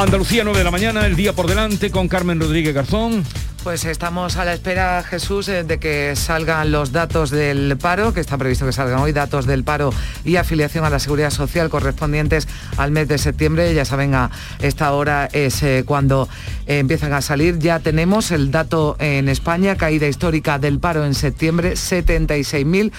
Andalucía 9 de la mañana, el día por delante con Carmen Rodríguez Garzón. Pues estamos a la espera, Jesús, eh, de que salgan los datos del paro, que está previsto que salgan hoy, datos del paro y afiliación a la seguridad social correspondientes al mes de septiembre. Ya saben, a esta hora es eh, cuando eh, empiezan a salir. Ya tenemos el dato en España, caída histórica del paro en septiembre, 76.000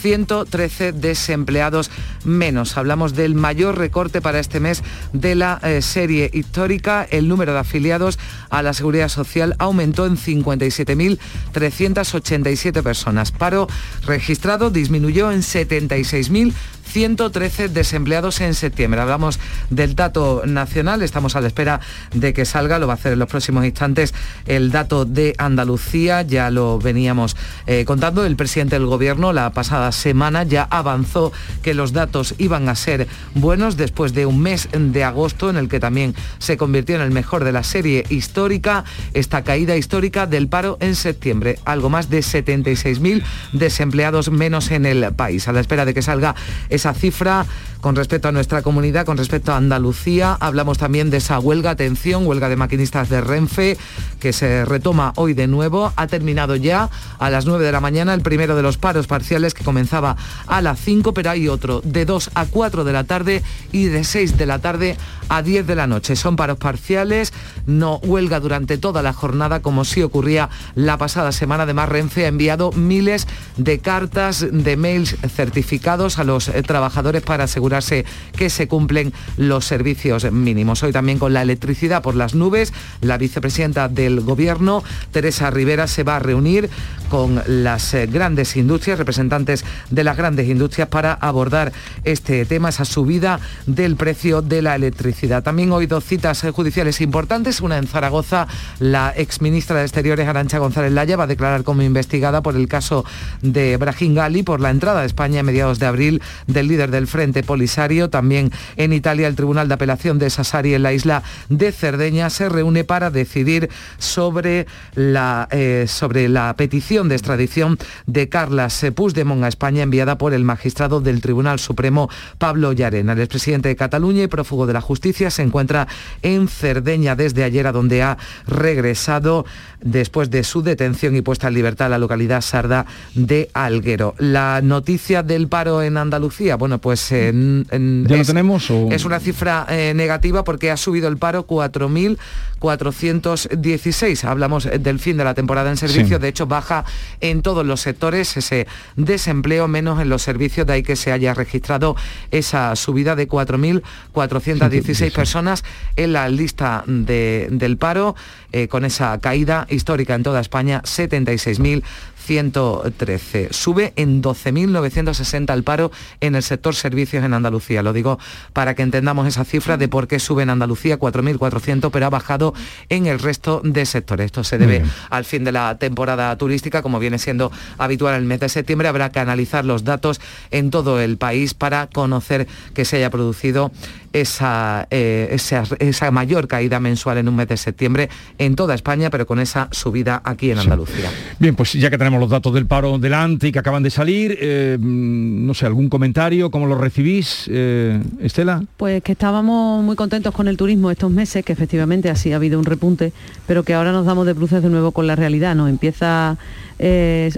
113 desempleados menos. Hablamos del mayor recorte para este mes de la eh, serie histórica. El número de afiliados a la Seguridad Social aumentó en 57.387 personas. Paro registrado disminuyó en 76.000 113 desempleados en septiembre. Hablamos del dato nacional, estamos a la espera de que salga, lo va a hacer en los próximos instantes el dato de Andalucía, ya lo veníamos eh, contando, el presidente del gobierno la pasada semana ya avanzó que los datos iban a ser buenos después de un mes de agosto en el que también se convirtió en el mejor de la serie histórica, esta caída histórica del paro en septiembre, algo más de 76.000 desempleados menos en el país. A la espera de que salga esa cifra con respecto a nuestra comunidad, con respecto a Andalucía. Hablamos también de esa huelga, atención, huelga de maquinistas de Renfe, que se retoma hoy de nuevo. Ha terminado ya a las 9 de la mañana el primero de los paros parciales que comenzaba a las 5, pero hay otro de 2 a 4 de la tarde y de 6 de la tarde a 10 de la noche. Son paros parciales, no huelga durante toda la jornada como sí ocurría la pasada semana. Además, Renfe ha enviado miles de cartas, de mails certificados a los trabajadores para asegurarse que se cumplen los servicios mínimos. Hoy también con la electricidad por las nubes, la vicepresidenta del Gobierno, Teresa Rivera, se va a reunir con las eh, grandes industrias, representantes de las grandes industrias, para abordar este tema, esa subida del precio de la electricidad. También hoy dos citas eh, judiciales importantes, una en Zaragoza, la exministra de Exteriores, Arancha González Laya, va a declarar como investigada por el caso de Brahim Gali por la entrada de España a mediados de abril del líder del Frente Polisario. También en Italia el Tribunal de Apelación de Sassari en la isla de Cerdeña se reúne para decidir sobre la, eh, sobre la petición de extradición de Carlas Puigdemont a España enviada por el magistrado del Tribunal Supremo Pablo Llarena. El expresidente de Cataluña y prófugo de la justicia se encuentra en Cerdeña desde ayer a donde ha regresado después de su detención y puesta en libertad a la localidad sarda de Alguero. La noticia del paro en Andalucía, bueno, pues en, ¿Ya lo tenemos? Es una cifra eh, negativa porque ha subido el paro 4.416. Hablamos del fin de la temporada en servicio, de hecho baja en todos los sectores ese desempleo, menos en los servicios, de ahí que se haya registrado esa subida de 4.416 personas en la lista del paro, eh, con esa caída histórica en toda España, 76.000 113. Sube en 12.960 el paro en el sector servicios en Andalucía. Lo digo para que entendamos esa cifra de por qué sube en Andalucía 4.400, pero ha bajado en el resto de sectores. Esto se debe al fin de la temporada turística, como viene siendo habitual en el mes de septiembre. Habrá que analizar los datos en todo el país para conocer que se haya producido esa, eh, esa, esa, mayor caída mensual en un mes de septiembre en toda España, pero con esa subida aquí en Andalucía. Bien, pues ya que tenemos los datos del paro delante y que acaban de salir. Eh, no sé, ¿algún comentario? ¿Cómo lo recibís, eh, Estela? Pues que estábamos muy contentos con el turismo estos meses, que efectivamente así ha habido un repunte, pero que ahora nos damos de bruces de nuevo con la realidad. Nos empieza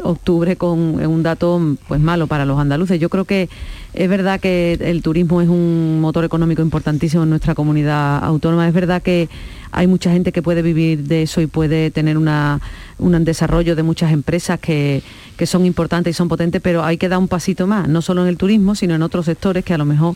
octubre con un dato pues malo para los andaluces. Yo creo que es verdad que el turismo es un motor económico importantísimo en nuestra comunidad autónoma. Es verdad que hay mucha gente que puede vivir de eso y puede tener una, un desarrollo de muchas empresas que, que son importantes y son potentes, pero hay que dar un pasito más, no solo en el turismo, sino en otros sectores que a lo mejor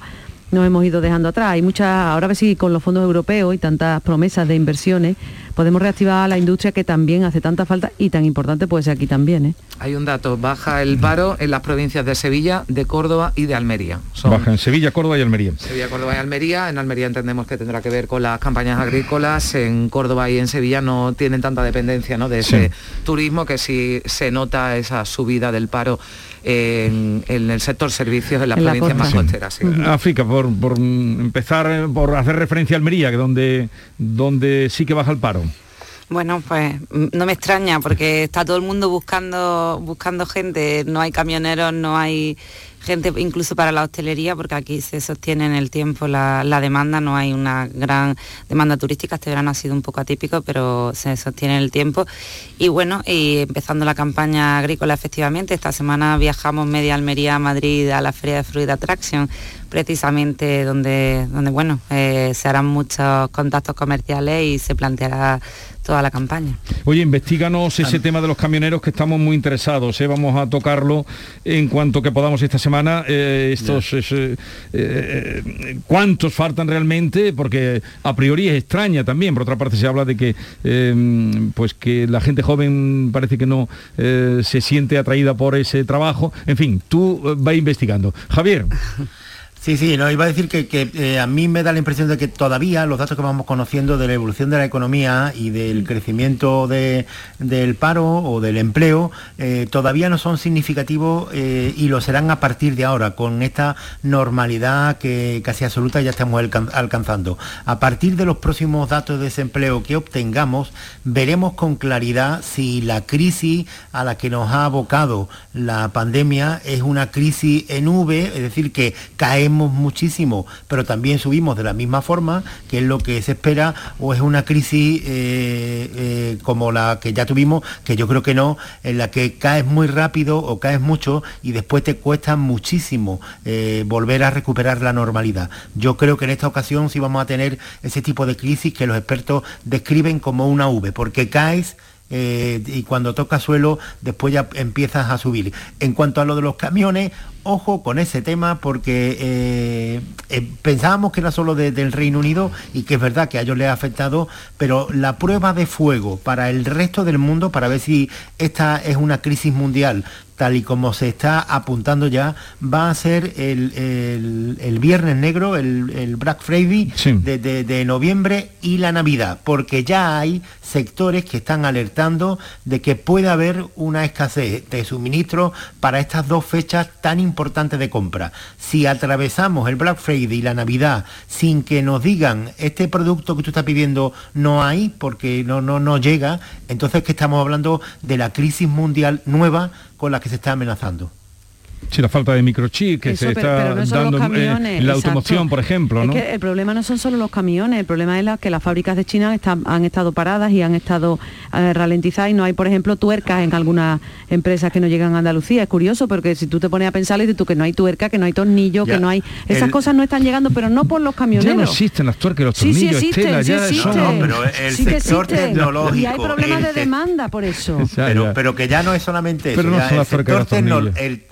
nos hemos ido dejando atrás. Hay muchas, ahora a ver si con los fondos europeos y tantas promesas de inversiones podemos reactivar la industria que también hace tanta falta y tan importante puede ser aquí también. ¿eh? Hay un dato, baja el paro en las provincias de Sevilla, de Córdoba y de Almería. baja en Sevilla, Córdoba y Almería. Sevilla, Córdoba y Almería. En Almería entendemos que tendrá que ver con las campañas agrícolas. En Córdoba y en Sevilla no tienen tanta dependencia ¿no? de ese turismo que sí se nota esa subida del paro en, el sector servicios en las provincias más costeras. África, por, empezar, por hacer referencia a Almería, que donde, donde sí que baja el paro. Bueno, pues no me extraña porque está todo el mundo buscando, buscando gente, no hay camioneros, no hay gente incluso para la hostelería, porque aquí se sostiene en el tiempo la, demanda, no hay una gran demanda turística, este verano ha sido un poco atípico, pero se sostiene en el tiempo. Y bueno, y empezando la campaña agrícola efectivamente, esta semana viajamos media Almería a Madrid a la Feria de Fruit Attraction, precisamente donde, donde bueno, eh, se harán muchos contactos comerciales y se planteará toda la campaña. Oye, investiganos ese tema de los camioneros que estamos muy interesados, ¿eh? vamos a tocarlo en cuanto que podamos esta semana. Eh, estos, eh, ¿Cuántos faltan realmente? Porque a priori es extraña también, por otra parte se habla de que, pues que la gente joven parece que no se siente atraída por ese trabajo. En fin, tú vas investigando. Javier. Sí, sí, no, iba a decir que, eh, a mí me da la impresión de que todavía los datos que vamos conociendo de la evolución de la economía y del crecimiento del paro o del empleo eh, todavía no son significativos eh, y lo serán a partir de ahora, con esta normalidad que casi absoluta ya estamos alcanzando. A partir de los próximos datos de desempleo que obtengamos, veremos con claridad si la crisis a la que nos ha abocado la pandemia es una crisis en V, es decir, que muchísimo, pero también subimos de la misma forma, que es lo que se espera, o es una crisis eh, eh, como la que ya tuvimos, que yo creo que no, en la que caes muy rápido o caes mucho y después te cuesta muchísimo eh, volver a recuperar la normalidad. Yo creo que en esta ocasión sí vamos a tener ese tipo de crisis que los expertos describen como una V, porque caes y cuando toca suelo después ya empiezas a subir. En cuanto a lo de los camiones, ojo con ese tema porque eh, eh, pensábamos que era solo del Reino Unido y que es verdad que a ellos les ha afectado, pero la prueba de fuego para el resto del mundo, para ver si esta es una crisis mundial tal y como se está apuntando ya, va a ser el, Viernes Negro, el, Black Friday de, noviembre y la Navidad, porque ya hay sectores que están alertando de que puede haber una escasez de suministro para estas dos fechas tan importantes importante de compra. Si atravesamos el Black Friday y la Navidad sin que nos digan este producto que tú estás pidiendo no hay porque no, no, no llega, entonces que estamos hablando de la crisis mundial nueva con la que se está amenazando. Sí, la falta de microchip que se está dando en la automoción, por ejemplo. ¿no? el problema no son solo los camiones, el problema es que las fábricas de China han estado paradas y han estado eh, ralentizadas y no hay, por ejemplo, tuercas en algunas empresas que no llegan a Andalucía. Es curioso porque si tú te pones a pensar, y tú que no hay tuerca, que no hay tornillo, que no hay... Esas cosas no están llegando, pero no por los camioneros. Ya no existen las tuercas los tornillos, sí, Estela, sí ya son... No, pero el sector tecnológico... Y hay problemas de demanda por eso. pero, pero que ya no es solamente eso.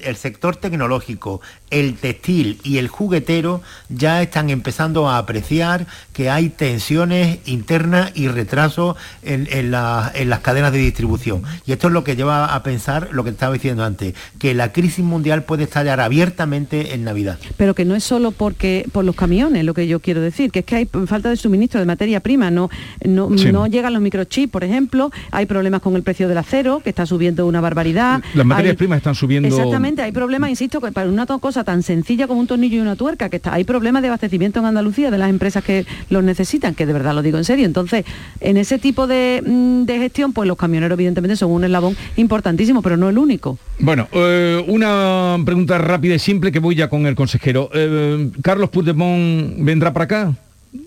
el sector tecnológico el textil y el juguetero ya están empezando a apreciar que hay tensiones internas y retrasos en, las cadenas de distribución. Y esto es lo que lleva a pensar lo que estaba diciendo antes, que la crisis mundial puede estallar abiertamente en Navidad. Pero que no es solo porque por los camiones, lo que yo quiero decir, que es que hay falta de suministro de materia prima, no, no, no llegan los microchips, por ejemplo, hay problemas con el precio del acero, que está subiendo una barbaridad. Las materias primas están subiendo. Exactamente, hay problemas, insisto, para una cosa tan sencilla como un tornillo y una tuerca, que está, hay problemas de abastecimiento en Andalucía de las empresas que los necesitan, que de verdad lo digo en serio. Entonces, en ese tipo de, mm, gestión, pues los camioneros evidentemente son un eslabón importantísimo, pero no el único. Bueno, eh, una pregunta rápida y simple que voy ya con el consejero. Eh, ¿Carlos Puigdemont vendrá para acá?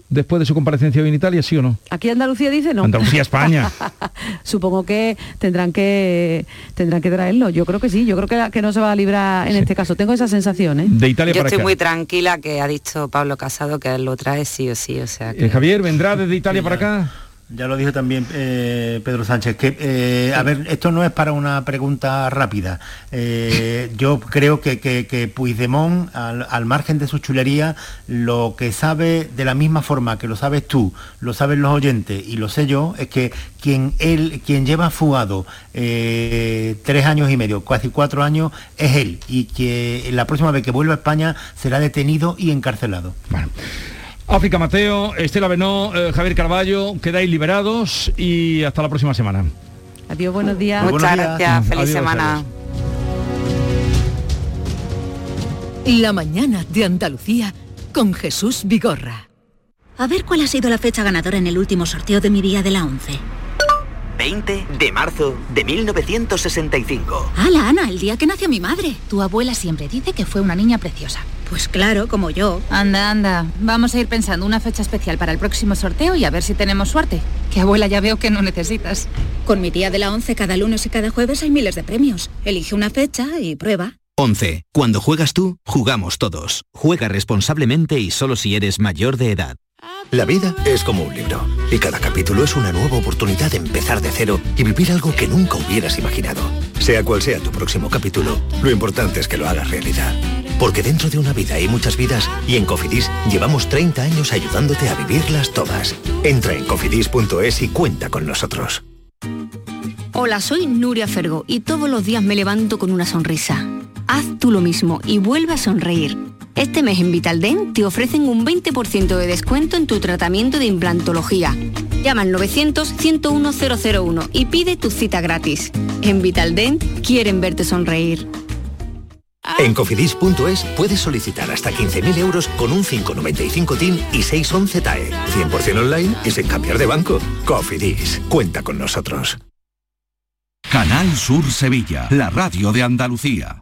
Después de su comparecencia en Italia, sí o no? Aquí Andalucía dice no. Andalucía, España. Supongo que tendrán que tendrán que traerlo. Yo creo que sí, yo creo que, que no se va a librar en este caso. Tengo esa sensación, ¿eh? De Italia yo estoy muy tranquila que ha dicho Pablo Casado que él lo trae sí o sí, o sea eh, Javier, ¿vendrá desde Italia para acá? Ya lo dijo también eh, Pedro Sánchez, que, eh, a ver, esto no es para una pregunta rápida. Eh, yo creo que, que, Puigdemont, al, margen de su chulería, lo que sabe de la misma forma que lo sabes tú, lo saben los oyentes y lo sé yo, es que quien, él, quien lleva fugado tres años y medio, casi cuatro años, es él. Y que la próxima vez que vuelva a España será detenido y encarcelado. África Mateo, Estela Benó, eh, Javier Carballo, quedáis liberados y hasta la próxima semana. Adiós, buenos días. Muchas gracias, feliz semana. La mañana de Andalucía con Jesús Vigorra. A ver cuál ha sido la fecha ganadora en el último sorteo de mi día de la 11. 20 de marzo de 1965. ¡Hala, Ana! El día que nació mi madre. Tu abuela siempre dice que fue una niña preciosa. Pues claro, como yo. Anda, anda. Vamos a ir pensando una fecha especial para el próximo sorteo y a ver si tenemos suerte. Que abuela ya veo que no necesitas. Con mi tía de la 11 cada lunes y cada jueves hay miles de premios. Elige una fecha y prueba. 11. Cuando juegas tú, jugamos todos. Juega responsablemente y solo si eres mayor de edad. La vida es como un libro y cada capítulo es una nueva oportunidad de empezar de cero y vivir algo que nunca hubieras imaginado. Sea cual sea tu próximo capítulo, lo importante es que lo hagas realidad. Porque dentro de una vida hay muchas vidas y en Cofidis llevamos 30 años ayudándote a vivirlas todas. Entra en cofidis.es y cuenta con nosotros. Hola, soy Nuria Fergo y todos los días me levanto con una sonrisa. Haz tú lo mismo y vuelve a sonreír. Este mes en Vitaldent te ofrecen un 20% de descuento en tu tratamiento de implantología. Llama al 900-101-001 y pide tu cita gratis. En Vitaldent quieren verte sonreír. En cofidis.es puedes solicitar hasta 15.000 euros con un 595 TIN y 611 TAE. 100% online y sin cambiar de banco. Cofidis, cuenta con nosotros. Canal Sur Sevilla, la radio de Andalucía.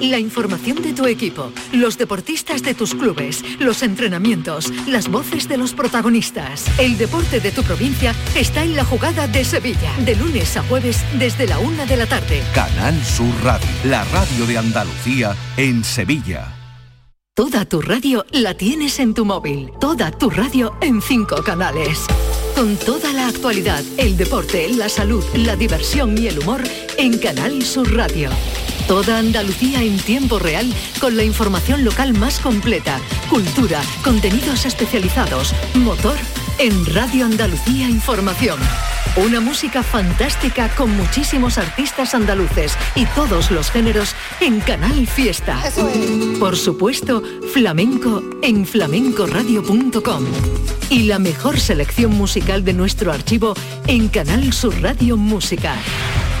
La información de tu equipo, los deportistas de tus clubes, los entrenamientos, las voces de los protagonistas. El deporte de tu provincia está en la jugada de Sevilla, de lunes a jueves desde la una de la tarde. Canal Sur Radio, la radio de Andalucía en Sevilla. Toda tu radio la tienes en tu móvil. Toda tu radio en cinco canales. Con toda la actualidad, el deporte, la salud, la diversión y el humor en Canal Sur Radio. Toda Andalucía en tiempo real con la información local más completa, cultura, contenidos especializados, motor en Radio Andalucía Información. Una música fantástica con muchísimos artistas andaluces y todos los géneros en Canal Fiesta. Por supuesto, flamenco en flamencoradio.com. Y la mejor selección musical de nuestro archivo en Canal Sur Radio Música.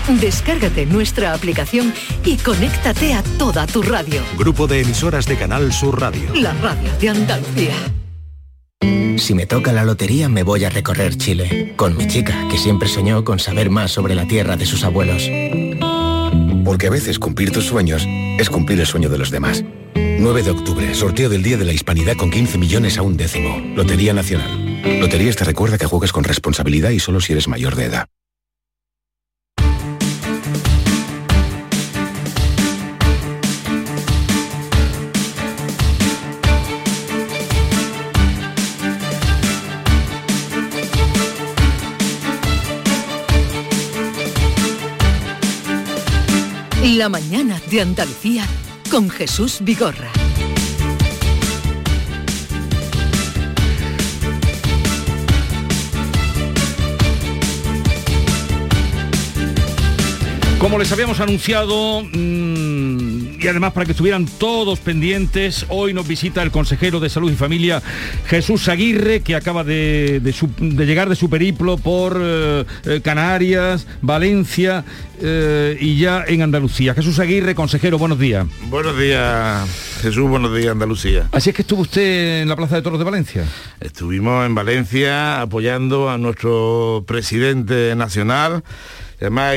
Descárgate nuestra aplicación y conéctate a toda tu radio. Grupo de emisoras de Canal Sur Radio. La radio de Andalucía. Si me toca la lotería me voy a recorrer Chile, con mi chica, que siempre soñó con saber más sobre la tierra de sus abuelos. Porque a veces cumplir tus sueños es cumplir el sueño de los demás. 9 de octubre, sorteo del Día de la Hispanidad con 15 millones a un décimo. Lotería Nacional. Loterías te recuerda que juegas con responsabilidad y solo si eres mayor de edad. La mañana de Andalucía con Jesús Vigorra. Como les habíamos anunciado, mmm, y además para que estuvieran todos pendientes, hoy nos visita el consejero de Salud y Familia, Jesús Aguirre, que acaba de, llegar de su periplo por eh, Canarias, Valencia eh, y ya en Andalucía. Jesús Aguirre, consejero, buenos días. Buenos días, Jesús, buenos días, Andalucía. Así es que estuvo usted en la Plaza de Toros de Valencia. Estuvimos en Valencia apoyando a nuestro presidente nacional. Además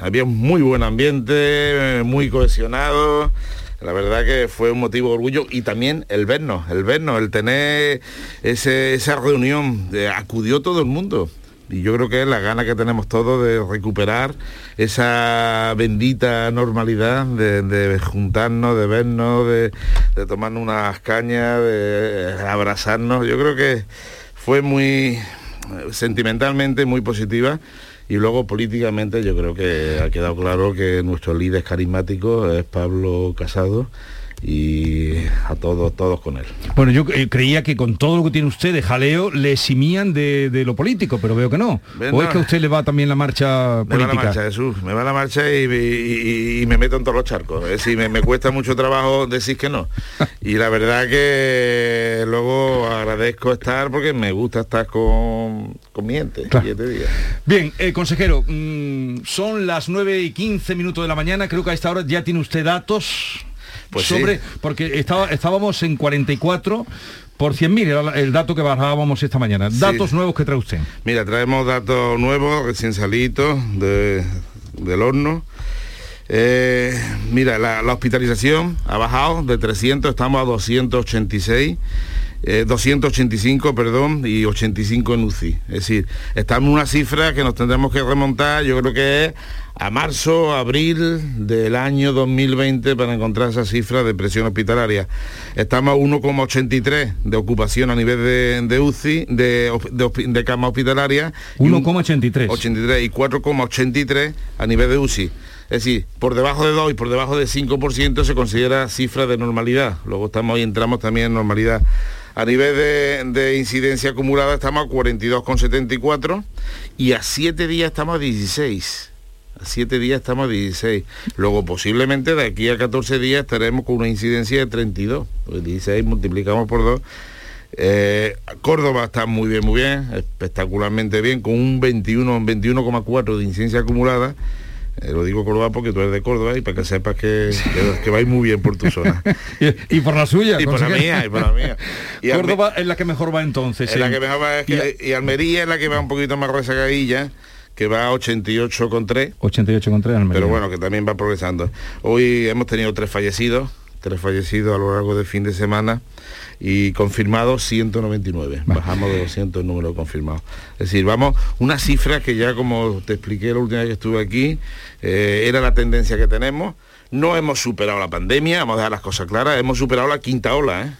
había un muy buen ambiente, muy cohesionado. La verdad que fue un motivo de orgullo y también el vernos, el vernos, el tener ese, esa reunión. Acudió todo el mundo. Y yo creo que es la gana que tenemos todos de recuperar esa bendita normalidad de, juntarnos, de vernos, de, de tomarnos unas cañas, de abrazarnos. Yo creo que fue muy sentimentalmente muy positiva Y luego políticamente yo creo que ha quedado claro que nuestro líder carismático es Pablo Casado y a todos, todos con él. Bueno, yo eh, creía que con todo lo que tiene usted de jaleo le eximían de, de lo político, pero veo que no. ¿O es que a usted le va también la marcha Me va la política? marcha, Jesús, me va la marcha y, y- y me meto en todos los charcos. Es decir, me, me cuesta mucho trabajo decir que no. Y la verdad que luego agradezco estar porque me gusta estar con, con mi gente. Claro. Bien, eh, consejero, mm, son las 9 y 15 minutos de la mañana, creo que a esta hora ya tiene usted datos Pues sobre, sí. porque estaba, estábamos en 44 por 100.000, era el dato que bajábamos esta mañana. Sí. Datos nuevos que trae usted. Mira, traemos datos nuevos, recién salidos de- del horno. Eh, mira, la, la hospitalización ha bajado de 300, estamos a 286. Eh, 285, perdón, y 85 en UCI. Es decir, estamos en una cifra que nos tendremos que remontar, yo creo que es a marzo, abril del año 2020 para encontrar esa cifra de presión hospitalaria. Estamos a 1,83 de ocupación a nivel de, de UCI, de, de de cama hospitalaria. y un- 1,83. 83 y 4,83 a nivel de UCI. Es decir, por debajo de 2 y por debajo de 5% se considera cifra de normalidad. Luego estamos y entramos también en normalidad. A nivel de, de incidencia acumulada estamos a 42,74 y a 7 días estamos a 16. A 7 días estamos a 16. Luego posiblemente de aquí a 14 días estaremos con una incidencia de 32. Pues 16 multiplicamos por 2. Eh, Córdoba está muy bien, muy bien, espectacularmente bien, con un 21, un 21,4 de incidencia acumulada. Eh, lo digo Córdoba porque tú eres de Córdoba y para que sepas que, que, que vais muy bien por tu zona. y, y por la suya. Y por la mía, y por la mía. Y Alme- Córdoba es la que mejor va entonces. es la que mejor va, es que- y Almería es la que va un poquito más rezagadilla, que va a 88,3. 88,3 Almería. Pero bueno, que también va progresando. Hoy hemos tenido tres fallecidos, tres fallecidos a lo largo del fin de semana y confirmados 199. Bajamos de 200 el número de confirmados. Es decir, vamos, una cifra que ya como te expliqué la última vez que estuve aquí, eh, era la tendencia que tenemos. No hemos superado la pandemia, vamos a dejar las cosas claras, hemos superado la quinta ola, ¿eh?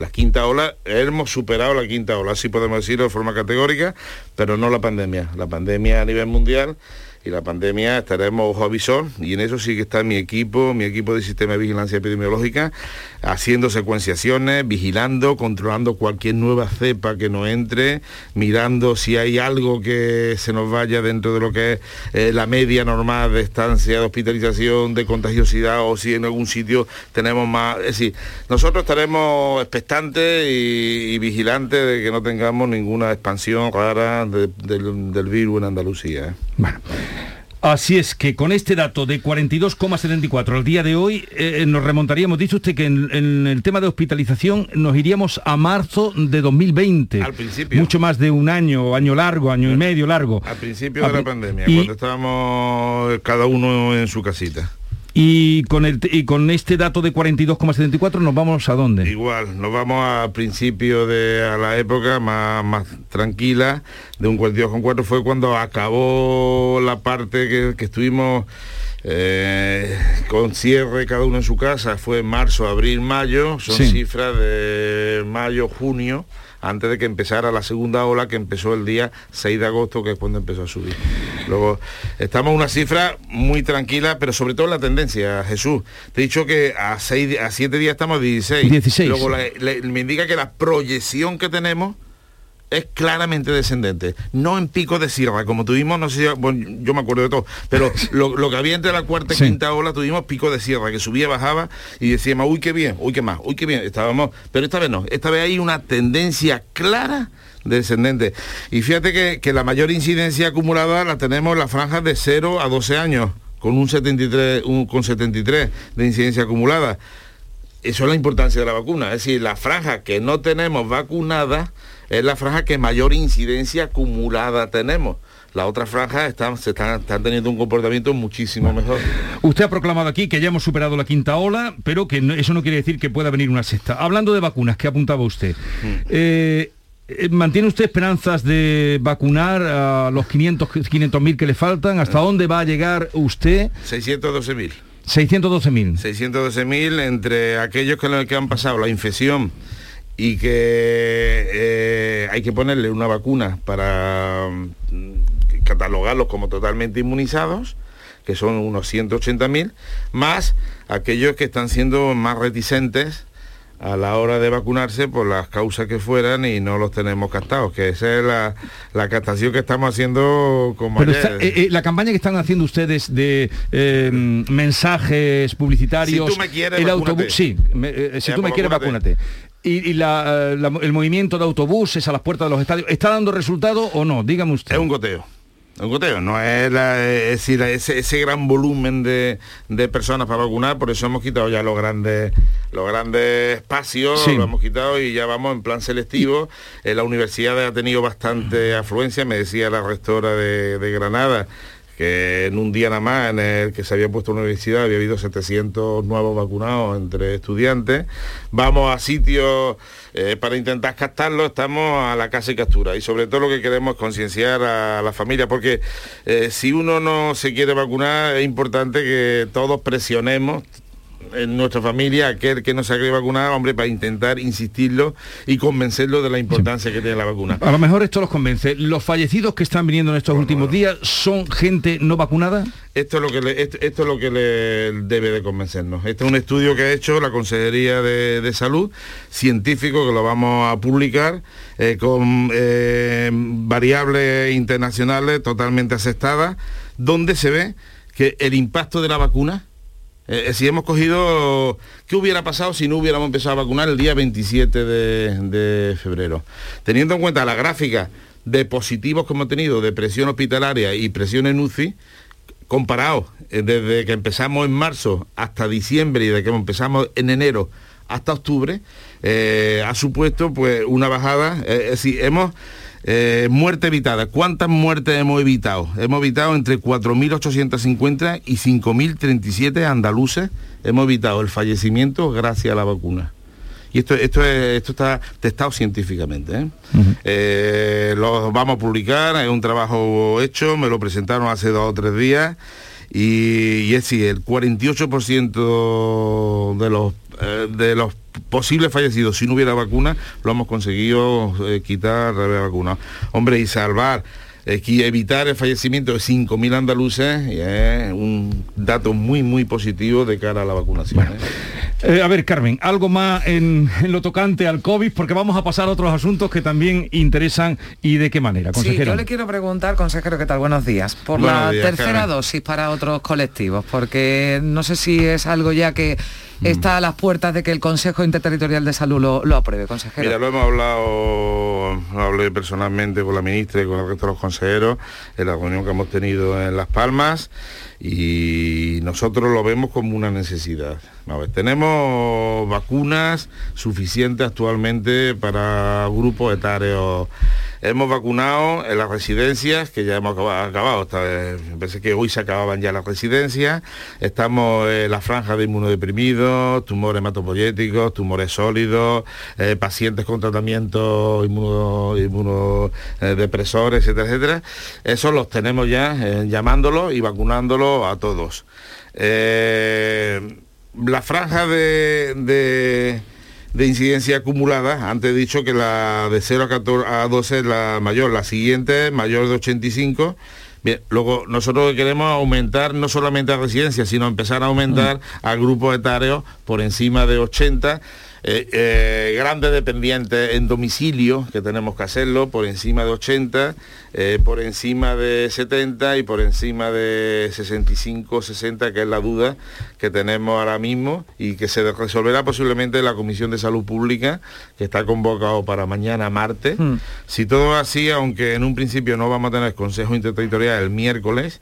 La quinta ola, hemos superado la quinta ola, así podemos decirlo de forma categórica, pero no la pandemia. La pandemia a nivel mundial y la pandemia estaremos ojo a visor y en eso sí que está mi equipo, mi equipo de sistema de vigilancia epidemiológica, haciendo secuenciaciones, vigilando, controlando cualquier nueva cepa que nos entre, mirando si hay algo que se nos vaya dentro de lo que es eh, la media normal de estancia, de hospitalización, de contagiosidad o si en algún sitio tenemos más. Es decir, nosotros estaremos expectantes y, vigilantes de que no tengamos ninguna expansión rara de- del, del virus en Andalucía. ¿eh? Así es que con este dato de 42,74 al día de hoy eh, nos remontaríamos, dice usted que en, en el tema de hospitalización nos iríamos a marzo de 2020. Al principio. Mucho más de un año, año largo, año y medio largo. Al principio A de la pandemia, y- cuando estábamos cada uno en su casita. Y con, el, y con este dato de 42,74 nos vamos a dónde? Igual, nos vamos a principio de a la época más, más tranquila de un 42,4 fue cuando acabó la parte que, que estuvimos eh, con cierre cada uno en su casa, fue marzo, abril, mayo, son Sí. cifras de mayo, junio, antes de que empezara la segunda ola que empezó el día 6 de agosto, que es cuando empezó a subir. Luego, estamos en una cifra muy tranquila, pero sobre todo en la tendencia, Jesús. Te he dicho que a, seis, a 7 días estamos a 16. 16. Luego la- me indica que la proyección que tenemos es claramente descendente. No en pico de sierra, como tuvimos, no sé si, bueno, yo me acuerdo de todo, pero lo, lo que había entre la cuarta y Sí. quinta ola tuvimos pico de sierra, que subía, bajaba y decíamos, uy, qué bien, uy, qué más, uy, qué bien, estábamos, pero esta vez no, esta vez hay una tendencia clara descendente. Y fíjate que, que la mayor incidencia acumulada la tenemos en las franjas de 0 a 12 años, con un 73, un, con 73 de incidencia acumulada. Eso es la importancia de la vacuna. Es decir, la franja que no tenemos vacunada es la franja que mayor incidencia acumulada tenemos. Las otras franjas están, se están, están teniendo un comportamiento muchísimo mejor. Usted ha proclamado aquí que ya hemos superado la quinta ola, pero que no- eso no quiere decir que pueda venir una sexta. Hablando de vacunas, que apuntaba usted. eh, eh, ¿Mantiene usted esperanzas de vacunar a los 500 500.000 que le faltan? ¿Hasta dónde va a llegar usted? 612.000. 612.000. 612.000 entre aquellos que, que han pasado la infección y que eh, hay que ponerle una vacuna para mm, catalogarlos como totalmente inmunizados, que son unos 180.000, más aquellos que están siendo más reticentes a la hora de vacunarse por las causas que fueran y no los tenemos captados, que esa es la, la captación que estamos haciendo como Pero ayer. está- eh, eh, la campaña que están haciendo ustedes de eh, mensajes publicitarios, Si tú me quieres, el autobús, sí, me- si tú me pues, quieres vacúnate. Y, y la, eh, la- el movimiento de autobuses a las puertas de los estadios, ¿está dando resultado o no? Dígame usted. Es un goteo. Un goteo, no es, la- es decir, ese, ese gran volumen de, de personas para vacunar, por eso hemos quitado ya los grandes los grandes espacios, Sí. lo hemos quitado y ya vamos en plan selectivo. Eh, la universidad ha tenido bastante afluencia, me decía la rectora de, de Granada que en un día nada más en el que se había puesto una universidad había habido 700 nuevos vacunados entre estudiantes. Vamos a sitios eh, para intentar captarlo, estamos a la casa y captura. Y sobre todo lo que queremos es concienciar a la familia, porque eh, si uno no se quiere vacunar, es importante que todos presionemos en nuestra familia aquel que no se ha querido vacunar, hombre, para intentar insistirlo y convencerlo de la importancia que tiene la vacuna. A lo mejor esto los convence. ¿Los fallecidos que están viniendo en estos últimos días son gente no vacunada? Esto es lo que le, esto, esto es lo que le debe de convencernos. Este es un estudio que ha hecho la Consejería de, de Salud, científico, que lo vamos a publicar, eh, con eh, variables internacionales totalmente aceptadas, donde se ve que el impacto de la vacuna, eh, si hemos cogido, ¿qué hubiera pasado si no hubiéramos empezado a vacunar el día 27 de, febrero? Teniendo en cuenta la gráfica de positivos que hemos tenido de presión hospitalaria y presión en UCI, comparado eh, desde que empezamos en marzo hasta diciembre y de que empezamos en enero hasta octubre, eh, ha supuesto pues una bajada, eh, hemos eh, muerte evitada. ¿Cuántas muertes hemos evitado? Hemos evitado entre 4.850 y 5.037 andaluces. Hemos evitado el fallecimiento gracias a la vacuna. Y esto, esto, es- esto está testado científicamente. ¿eh? Eh, lo vamos a publicar, es un trabajo hecho, me lo presentaron hace dos o tres días y, y es decir, el 48% de los, eh, de los posibles fallecidos si no hubiera vacuna lo hemos conseguido eh, quitar de la vacuna. Hombre, y salvar, eh, que evitar el fallecimiento de 5.000 andaluces es un dato muy, muy positivo de cara a la vacunación. ¿eh? Eh, a ver, Carmen, algo más en, en lo tocante al COVID, porque vamos a pasar a otros asuntos que también interesan y de qué manera, Sí, consejero. yo le quiero preguntar, consejero, ¿qué tal? Buenos días. Por Buenos la días, tercera Carmen. dosis para otros colectivos, porque no sé si es algo ya que. Está a las puertas de que el Consejo Interterritorial de Salud lo, lo apruebe, consejero. Mira, lo hemos hablado, lo hablé personalmente con la ministra y con el resto de los consejeros en la reunión que hemos tenido en Las Palmas y nosotros lo vemos como una necesidad. A ver, tenemos vacunas suficientes actualmente para grupos etarios. Hemos vacunado en las residencias, que ya hemos acaba- acabado, eh, parece que hoy se acababan ya las residencias, estamos en la franja de inmunodeprimidos, tumores hematopoyéticos, tumores sólidos, eh, pacientes con tratamientos inmuno- inmunodepresores, etcétera, etcétera. Esos los tenemos ya eh, llamándolos y vacunándolos a todos. Eh, la franja de, de- de incidencia acumulada, antes he dicho que la de 0 a, 14 a 12 es la mayor, la siguiente es mayor de 85. Bien, luego nosotros queremos aumentar no solamente a residencias, sino empezar a aumentar a grupos etarios por encima de 80. Eh, eh, grandes dependientes en domicilio, que tenemos que hacerlo, por encima de 80, eh, por encima de 70 y por encima de 65, 60, que es la duda que tenemos ahora mismo y que se resolverá posiblemente en la Comisión de Salud Pública, que está convocado para mañana martes. Si todo va así, aunque en un principio no vamos a tener Consejo Interterritorial el miércoles,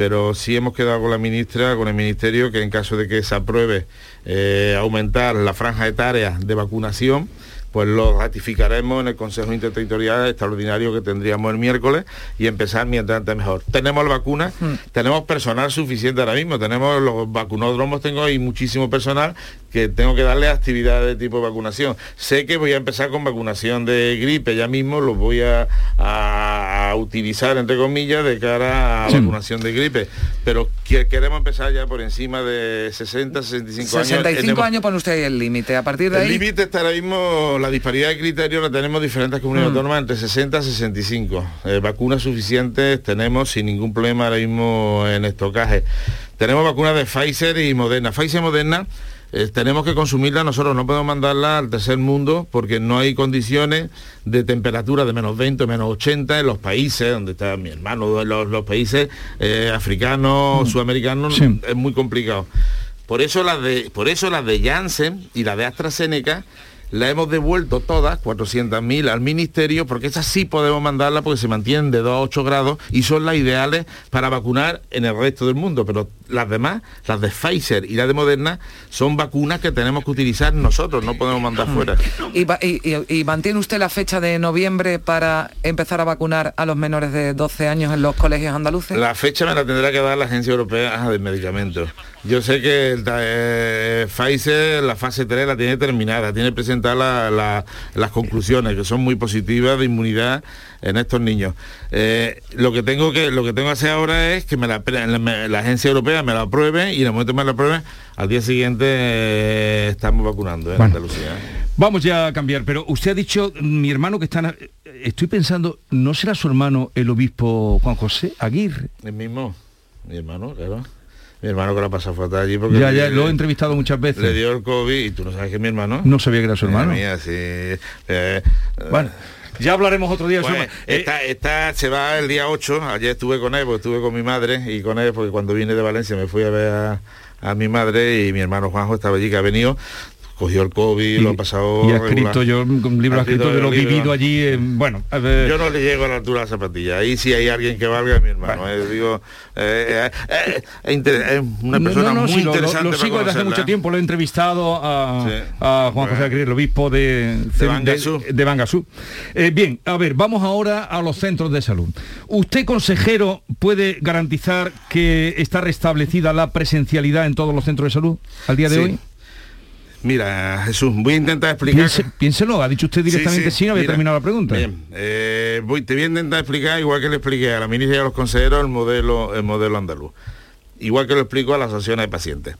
pero sí hemos quedado con la ministra, con el Ministerio, que en caso de que se apruebe eh, aumentar la franja etaria de vacunación, pues lo ratificaremos en el Consejo Interterritorial extraordinario que tendríamos el miércoles y empezar mientras antes mejor. Tenemos la vacuna, tenemos personal suficiente ahora mismo, tenemos los vacunódromos, tengo ahí muchísimo personal que tengo que darle actividad de tipo de vacunación. Sé que voy a empezar con vacunación de gripe, ya mismo lo voy a, a utilizar, entre comillas, de cara a Sí. vacunación de gripe, pero que- queremos empezar ya por encima de 60, 65 años. 65 Tenemos- años pone usted el límite. A partir de el ahí... límite está ahora mismo, la disparidad de criterios la tenemos diferentes comunidades Mm. autónomas entre 60 y 65. Eh, vacunas suficientes tenemos sin ningún problema ahora mismo en estocaje. Tenemos vacunas de Pfizer y Moderna. Pfizer y Moderna eh, tenemos que consumirla nosotros, no podemos mandarla al tercer mundo porque no hay condiciones de temperatura de menos 20 o menos 80 en los países donde está mi hermano, los, los países eh, africanos, sudamericanos, Sí. es muy complicado. Por eso las de, por eso las de Janssen y las de AstraZeneca la hemos devuelto todas, 400.000 al ministerio, porque esas sí podemos mandarlas porque se mantienen de 2 a 8 grados y son las ideales para vacunar en el resto del mundo. Pero las demás, las de Pfizer y las de Moderna, son vacunas que tenemos que utilizar nosotros, no podemos mandar fuera. ¿Y, mantiene usted la fecha de noviembre para empezar a vacunar a los menores de 12 años en los colegios andaluces? La fecha me la tendrá que dar la Agencia Europea del Medicamento. Yo sé que el, eh, Pfizer la fase 3 la tiene terminada, tiene presentadas la- la- las conclusiones que son muy positivas de inmunidad en estos niños. Eh, lo que tengo que lo que tengo que hacer ahora es que me la, pre- me- la Agencia Europea me la apruebe y en el momento que me la apruebe, al día siguiente eh, estamos vacunando en Bueno. Andalucía. Vamos ya a cambiar, pero usted ha dicho, mi hermano que está... en- Estoy pensando, ¿no será su hermano el obispo Juan José Aguirre? El mismo, mi hermano, claro. Mi hermano que la pasa fatal allí porque Ya, ya, le- lo he entrevistado muchas veces. le dio el COVID y tú no sabes que es mi hermano. No sabía que era su hermano. mía, sí. Eh, Bueno, ya hablaremos otro día pues, hermano. Eh, esta, esta se va el día 8, ayer estuve con él, porque estuve con mi madre y con él, porque cuando vine de Valencia me fui a ver a, a mi madre y mi hermano Juanjo estaba allí, que ha venido, cogió el COVID, lo ha pasado... y ha regular. escrito yo un libro Ha escrito de lo libro. vivido allí eh, bueno a ver, Yo no le llego a la altura de la zapatilla. Ahí sí hay alguien que valga mi hermano. eh, digo, eh, es una persona no, no, muy lo- lo, interesante. lo para sigo desde hace mucho tiempo, lo he entrevistado a, a Juan José Aguirre, el obispo de, De Bangasú. de Bangasú. Bien, a ver, vamos ahora a los centros de salud. ¿Usted, consejero, puede garantizar que está restablecida la presencialidad en todos los centros de salud al día de Sí. hoy? Mira, Jesús, voy a intentar explicar... Piense- piénselo, ha dicho usted directamente sí, no había mira, terminado la pregunta. Bien, eh, voy, te voy a intentar explicar, igual que le expliqué a la ministra y a los consejeros, el modelo, el modelo andaluz. Igual que lo explico a las asociaciones de pacientes.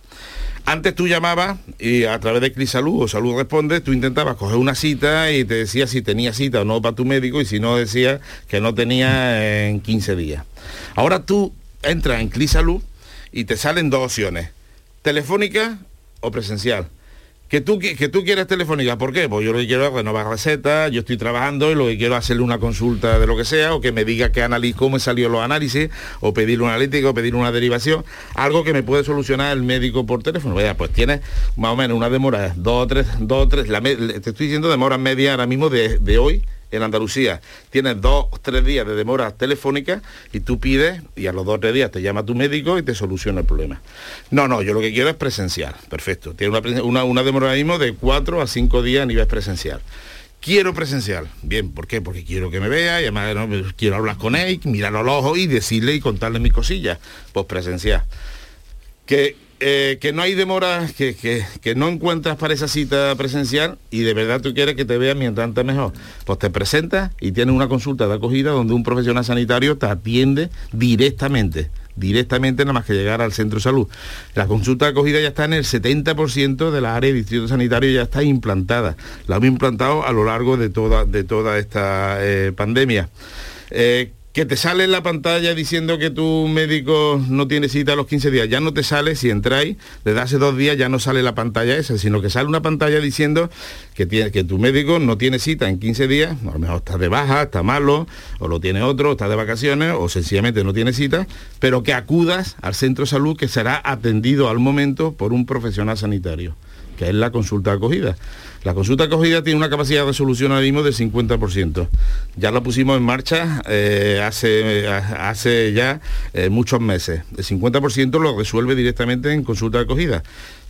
Antes tú llamabas y a través de Clisalud o Salud Responde, tú intentabas coger una cita y te decía si tenía cita o no para tu médico y si no decía que no tenía en 15 días. Ahora tú entras en Clisalud y te salen dos opciones, telefónica o presencial. Que tú, que tú quieres telefónica, ¿por qué? Pues yo lo que quiero es renovar recetas, yo estoy trabajando y lo que quiero es hacerle una consulta de lo que sea, o que me diga qué anali- cómo he salido los análisis, o pedirle una analítica, o pedir una derivación, algo que me puede solucionar el médico por teléfono. Vaya, pues tienes más o menos una demora, dos o tres, dos o tres, me- te estoy diciendo demora media ahora mismo de, de hoy en Andalucía. Tienes dos o tres días de demora telefónica y tú pides y a los dos o tres días te llama tu médico y te soluciona el problema. No, no, yo lo que quiero es presencial. Perfecto. Tiene una, una, una demora mismo de cuatro a cinco días a nivel presencial. Quiero presencial. Bien, ¿por qué? Porque quiero que me vea y además quiero hablar con él, mirarlo a los ojos y decirle y contarle mis cosillas. Pues presencial que, eh, que no hay demora, que, que- que no encuentras para esa cita presencial y de verdad tú quieres que te vean mientras antes mejor. Pues te presentas y tienes una consulta de acogida donde un profesional sanitario te atiende directamente directamente nada más que llegar al centro de salud. La consulta de acogida ya está en el 70% de la área de distrito sanitario ya está implantada. La hemos implantado a lo largo de toda, de toda esta eh, pandemia. Eh, que te sale en la pantalla diciendo que tu médico no tiene cita a los 15 días, ya no te sale, si entráis, desde hace dos días ya no sale la pantalla esa, sino que sale una pantalla diciendo que, que tu médico no tiene cita en 15 días, a lo mejor está de baja, está malo, o lo tiene otro, está de vacaciones, o sencillamente no tiene cita, pero que acudas al centro de salud que será atendido al momento por un profesional sanitario, que es la consulta acogida. La consulta acogida tiene una capacidad de solución ahora mismo del 50%. Ya la pusimos en marcha eh, hace, hace ya eh, muchos meses. El 50% lo resuelve directamente en consulta acogida.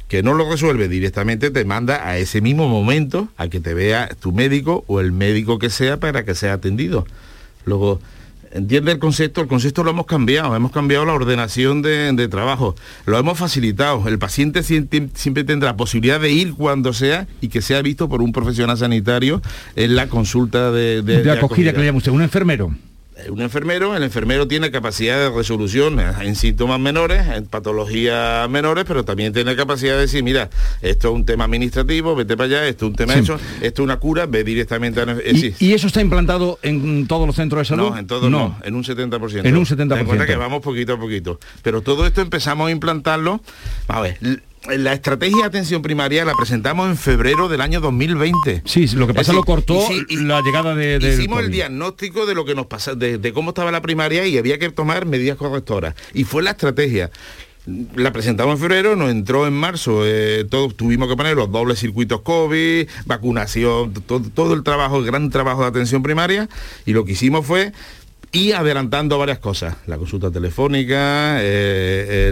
Que no lo resuelve directamente, te manda a ese mismo momento a que te vea tu médico o el médico que sea para que sea atendido. Luego, entiende el concepto, el concepto lo hemos cambiado, hemos cambiado la ordenación de, trabajo, lo hemos facilitado, el paciente siempre, siempre, tendrá posibilidad de ir cuando sea y que sea visto por un profesional sanitario en la consulta de, de, acogida, que le llama usted, un enfermero un enfermero, el enfermero tiene capacidad de resolución en síntomas menores, en patologías menores, pero también tiene capacidad de decir, mira, esto es un tema administrativo, vete para allá, esto es un tema hecho, esto es una cura, ve directamente a... ¿Y, eso está implantado en todos los centros de salud? No, en todos no, en un 70%. En un 70%. cuenta que vamos poquito a poquito. Pero todo esto empezamos a implantarlo, a ver, la estrategia de atención primaria la presentamos en febrero del año 2020. Sí, lo que pasa lo cortó la llegada de, Hicimos el diagnóstico de lo que nos pasa, de, cómo estaba la primaria y había que tomar medidas correctoras. Y fue la estrategia. La presentamos en febrero, nos entró en marzo, eh, todos tuvimos que poner los dobles circuitos COVID, vacunación, todo el trabajo, el gran trabajo de atención primaria, y lo que hicimos fue y adelantando varias cosas, la consulta telefónica, eh,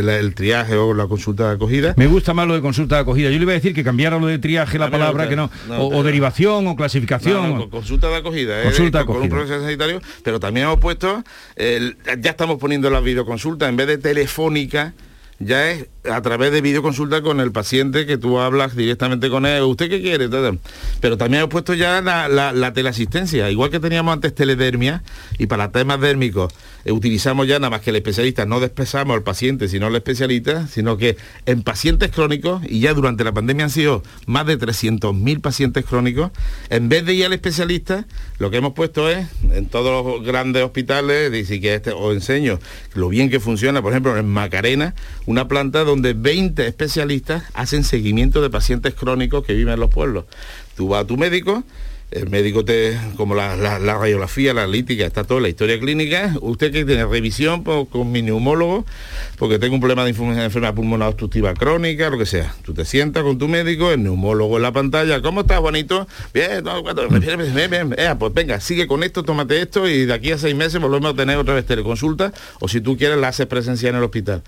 el, triaje o la consulta de acogida. Me gusta más lo de consulta de acogida. Yo le iba a decir que cambiara lo de triaje la palabra, que no, o, derivación o clasificación. consulta de acogida, eh, con, un profesional sanitario, pero también hemos puesto, ya estamos poniendo la videoconsulta en vez de telefónica, ya es a través de videoconsulta con el paciente que tú hablas directamente con él, ¿usted qué quiere? Pero también he puesto ya la, teleasistencia, igual que teníamos antes teledermia y para temas dérmicos eh, utilizamos ya nada más que el especialista, no despesamos al paciente sino al especialista, sino que en pacientes crónicos, y ya durante la pandemia han sido más de 300.000 pacientes crónicos, en vez de ir al especialista, lo que hemos puesto es en todos los grandes hospitales, dice que este, os enseño lo bien que funciona, por ejemplo en Macarena, una planta donde donde 20 especialistas hacen seguimiento de pacientes crónicos que viven en los pueblos. Tú vas a tu médico, el médico te, como la, radiografía, la analítica, está toda la historia clínica, usted que tiene revisión con mi neumólogo, porque tengo un problema de enfermedad pulmonar obstructiva crónica, lo que sea. Tú te sientas con tu médico, el neumólogo en la pantalla, ¿cómo estás, bonito? Bien, bien, bien, bien. pues venga, sigue con esto, tómate esto y de aquí a seis meses volvemos a tener otra vez teleconsulta, o si tú quieres la haces presencial en el hospital.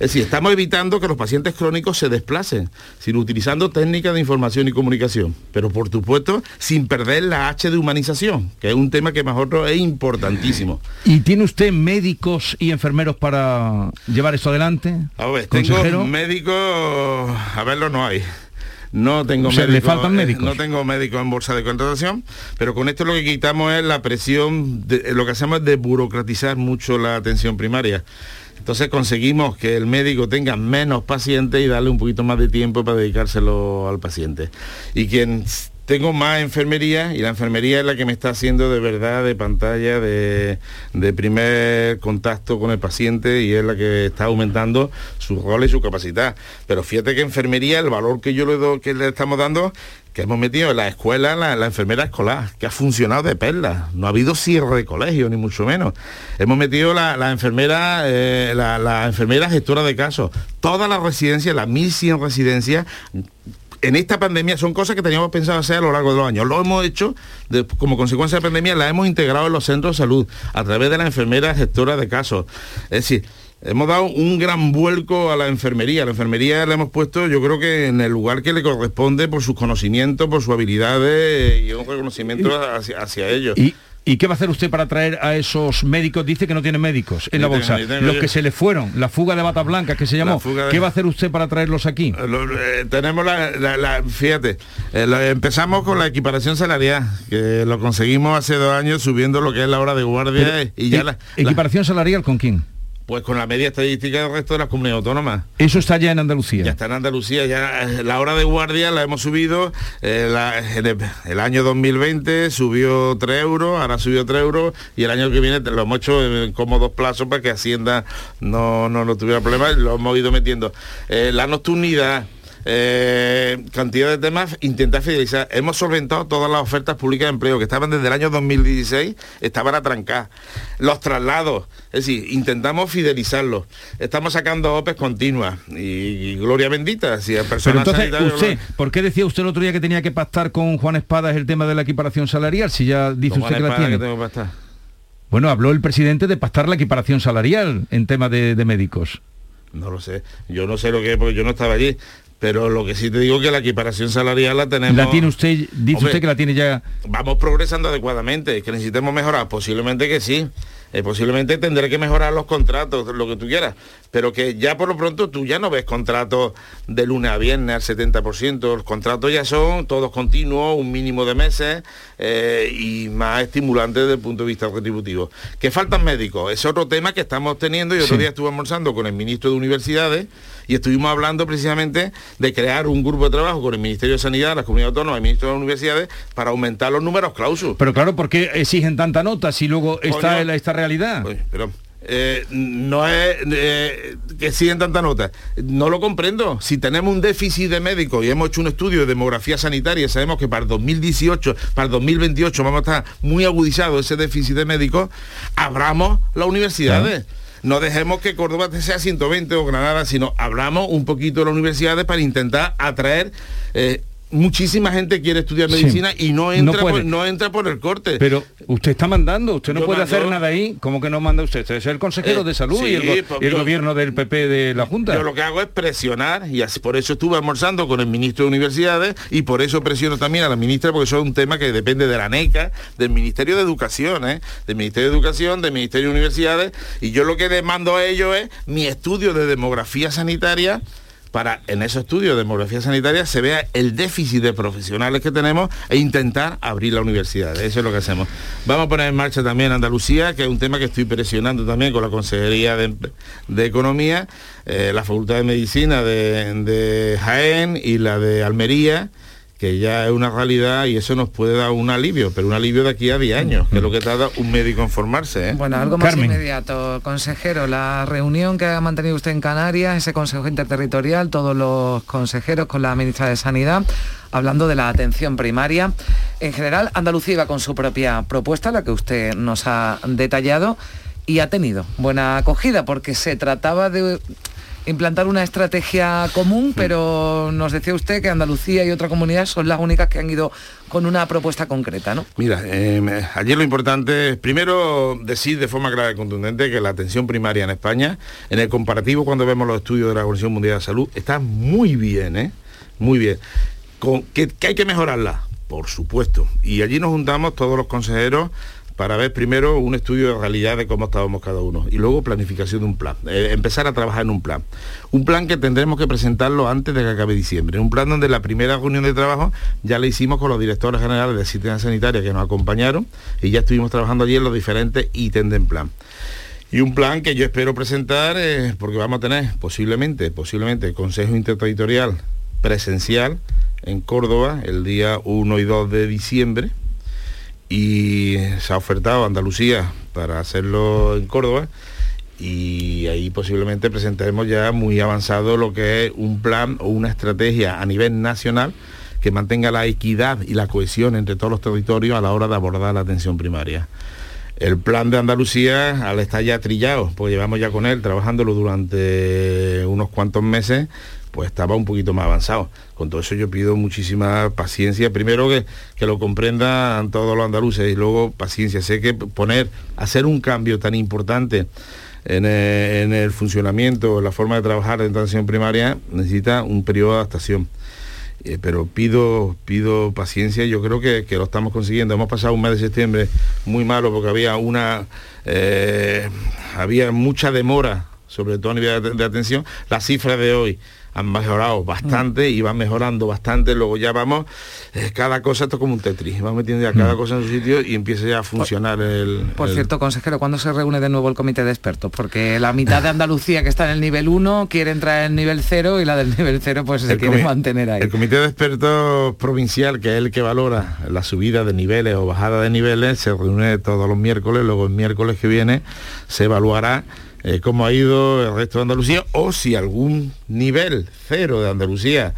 Es decir, estamos evitando que los pacientes crónicos se desplacen, sino utilizando técnicas de información y comunicación, pero por supuesto sin perder la H de humanización, que es un tema que mejor es importantísimo. ¿Y tiene usted médicos y enfermeros para llevar esto adelante? A ver, tengo médicos, a verlo no hay. No tengo médicos, le faltan eh, médicos. no tengo médicos en bolsa de contratación, pero con esto lo que quitamos es la presión, de, lo que hacemos es de burocratizar mucho la atención primaria. Entonces conseguimos que el médico tenga menos pacientes y darle un poquito más de tiempo para dedicárselo al paciente. Y quien tengo más enfermería y la enfermería es la que me está haciendo de verdad de pantalla de, primer contacto con el paciente y es la que está aumentando su rol y su capacidad. Pero fíjate que enfermería, el valor que yo le doy, que le estamos dando, que hemos metido en la escuela, la, enfermera escolar, que ha funcionado de perla. No ha habido cierre de colegio, ni mucho menos. Hemos metido la, enfermera, eh, la, enfermera gestora de casos. Todas las residencias, las 1.100 residencias, en esta pandemia son cosas que teníamos pensado hacer a lo largo de los años. Lo hemos hecho como consecuencia de la pandemia, la hemos integrado en los centros de salud a través de la enfermera gestora de casos. Es decir, hemos dado un gran vuelco a la enfermería. La enfermería la hemos puesto, yo creo que en el lugar que le corresponde por sus conocimientos, por sus habilidades y un reconocimiento hacia, hacia ellos. ¿Y qué va a hacer usted para traer a esos médicos? Dice que no tiene médicos en la bolsa. los que se le fueron, la fuga de bata blanca que se llamó. ¿Qué va a hacer usted para traerlos aquí? Eh, eh, tenemos la, fíjate, eh, empezamos con la equiparación salarial, que lo conseguimos hace dos años subiendo lo que es la hora de guardia y ya la, ¿Equiparación salarial con quién? Pues con la media estadística del resto de las comunidades autónomas. Eso está ya en Andalucía. Ya está en Andalucía, ya eh, la hora de guardia la hemos subido, eh, el, año 2020 subió 3 euros, ahora subió 3 euros y el año que viene lo hemos hecho en cómodos plazos para que Hacienda no, no, tuviera problemas, lo hemos ido metiendo. Eh, la nocturnidad eh, cantidad de temas, intentar fidelizar. Hemos solventado todas las ofertas públicas de empleo que estaban desde el año 2016, estaban a trancar. Los traslados, es decir, intentamos fidelizarlos. Estamos sacando OPEs continuas y, gloria bendita. Si personas Pero entonces, usted, ¿por qué decía usted el otro día que tenía que pactar con Juan Espadas el tema de la equiparación salarial? Si ya dice usted que la tiene. bueno, habló el presidente de pactar la equiparación salarial en tema de, de médicos. No lo sé, yo no sé lo que es porque yo no estaba allí, pero lo que sí te digo que la equiparación salarial la tenemos. ¿La tiene usted, dice Hombre, usted que la tiene ya? Vamos progresando adecuadamente, que necesitemos mejorar, posiblemente que sí. Eh, posiblemente tendré que mejorar los contratos, lo que tú quieras, pero que ya por lo pronto tú ya no ves contratos de lunes a viernes al 70%, los contratos ya son todos continuos, un mínimo de meses eh, y más estimulantes desde el punto de vista retributivo. Que faltan médicos, es otro tema que estamos teniendo y otro Sí. día estuve almorzando con el ministro de Universidades y estuvimos hablando precisamente de crear un grupo de trabajo con el Ministerio de Sanidad, las comunidades autónomas, el ministro de las universidades, para aumentar los números clausus. Pero claro, ¿por qué exigen tanta nota si luego está esta realidad? pero eh, no es eh, que siguen tanta nota. No lo comprendo. Si tenemos un déficit de médicos y hemos hecho un estudio de demografía sanitaria, sabemos que para el 2018, para el 2028 vamos a estar muy agudizados ese déficit de médicos, abramos las universidades. No dejemos que Córdoba sea 120 o Granada, sino abramos un poquito las universidades para intentar atraer eh, muchísima gente quiere estudiar Sí. medicina y no No entra, puede. por, no entra por el corte. Pero usted está mandando, usted no Yo puede mando. hacer nada ahí. ¿Cómo que no manda usted? Usted es el consejero Eh, de salud y el, pues y el yo- gobierno del PP de la Junta. Yo lo que hago es presionar y así, por eso estuve almorzando con el ministro de Universidades y por eso presiono también a la ministra porque eso es un tema que depende de la NECA, del Ministerio de Educación, ¿eh? del Ministerio de Educación, del Ministerio de Universidades y yo lo que les mando a ellos es mi estudio de demografía sanitaria para en esos estudios de demografía sanitaria se vea el déficit de profesionales que tenemos e intentar abrir la universidad. Eso es lo que hacemos. Vamos a poner en marcha también Andalucía, que es un tema que estoy presionando también con la Consejería de, Economía, eh, la Facultad de Medicina de Jaén y la de Almería que ya es una realidad y eso nos puede dar un alivio, pero un alivio de aquí a 10 años, que es lo que tarda un médico en formarse. ¿eh? Bueno, algo más inmediato, consejero, la reunión que ha mantenido usted en Canarias, ese consejo interterritorial, todos los consejeros con la ministra de Sanidad, hablando de la atención primaria. En general, Andalucía iba con su propia propuesta, la que usted nos ha detallado, y ha tenido buena acogida, porque se trataba de implantar una estrategia común, pero nos decía usted que Andalucía y otra comunidad son las únicas que han ido con una propuesta concreta, ¿no? Mira, eh, ayer lo importante es primero decir de forma clara y contundente que la atención primaria en España, en el comparativo cuando vemos los estudios de la Organización Mundial de Salud, está muy bien, ¿eh? Muy bien. Con, ¿que, que hay que mejorarla? Por supuesto. Y allí nos juntamos todos los consejeros para ver primero un estudio de realidad de cómo estábamos cada uno y luego planificación de un plan, eh, empezar a trabajar en un plan. Un plan que tendremos que presentarlo antes de que acabe diciembre. Un plan donde la primera reunión de trabajo ya la hicimos con los directores generales de asistencia sanitaria que nos acompañaron y ya estuvimos trabajando allí en los diferentes ítems del plan. Y un plan que yo espero presentar, eh, porque vamos a tener posiblemente, posiblemente, Consejo Interterritorial presencial en Córdoba el día 1 y 2 de diciembre y se ha ofertado a Andalucía para hacerlo en Córdoba y ahí posiblemente presentaremos ya muy avanzado lo que es un plan o una estrategia a nivel nacional que mantenga la equidad y la cohesión entre todos los territorios a la hora de abordar la atención primaria. El plan de Andalucía, al estar ya trillado, porque llevamos ya con él trabajándolo durante unos cuantos meses, pues estaba un poquito más avanzado. Con todo eso yo pido muchísima paciencia. Primero que, que lo comprendan todos los andaluces y luego paciencia. Sé que poner, hacer un cambio tan importante en el, en el funcionamiento, en la forma de trabajar de atención primaria, necesita un periodo de adaptación. Eh, pero pido pido paciencia yo creo que, que, lo estamos consiguiendo hemos pasado un mes de septiembre muy malo porque había una eh, había mucha demora sobre todo a nivel de, de atención las cifras de hoy han mejorado bastante mm. y van mejorando bastante luego ya vamos eh, cada cosa esto es como un tetris vamos metiendo ya cada mm. cosa en su sitio y empieza ya a funcionar por, el por el... cierto consejero ¿cuándo se reúne de nuevo el comité de expertos? porque la mitad de Andalucía que está en el nivel 1 quiere entrar en el nivel 0 y la del nivel 0 pues se el quiere mantener ahí el comité de expertos provincial que es el que valora la subida de niveles o bajada de niveles se reúne todos los miércoles luego el miércoles que viene se evaluará eh, cómo ha ido el resto de Andalucía o si algún nivel cero de Andalucía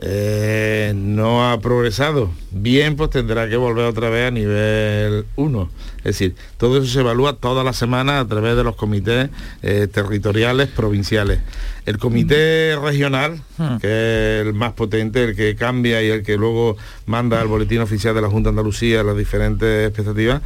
eh, no ha progresado bien, pues tendrá que volver otra vez a nivel 1. Es decir, todo eso se evalúa toda la semana a través de los comités eh, territoriales provinciales. El comité regional, que es el más potente, el que cambia y el que luego manda al boletín oficial de la Junta de Andalucía las diferentes expectativas,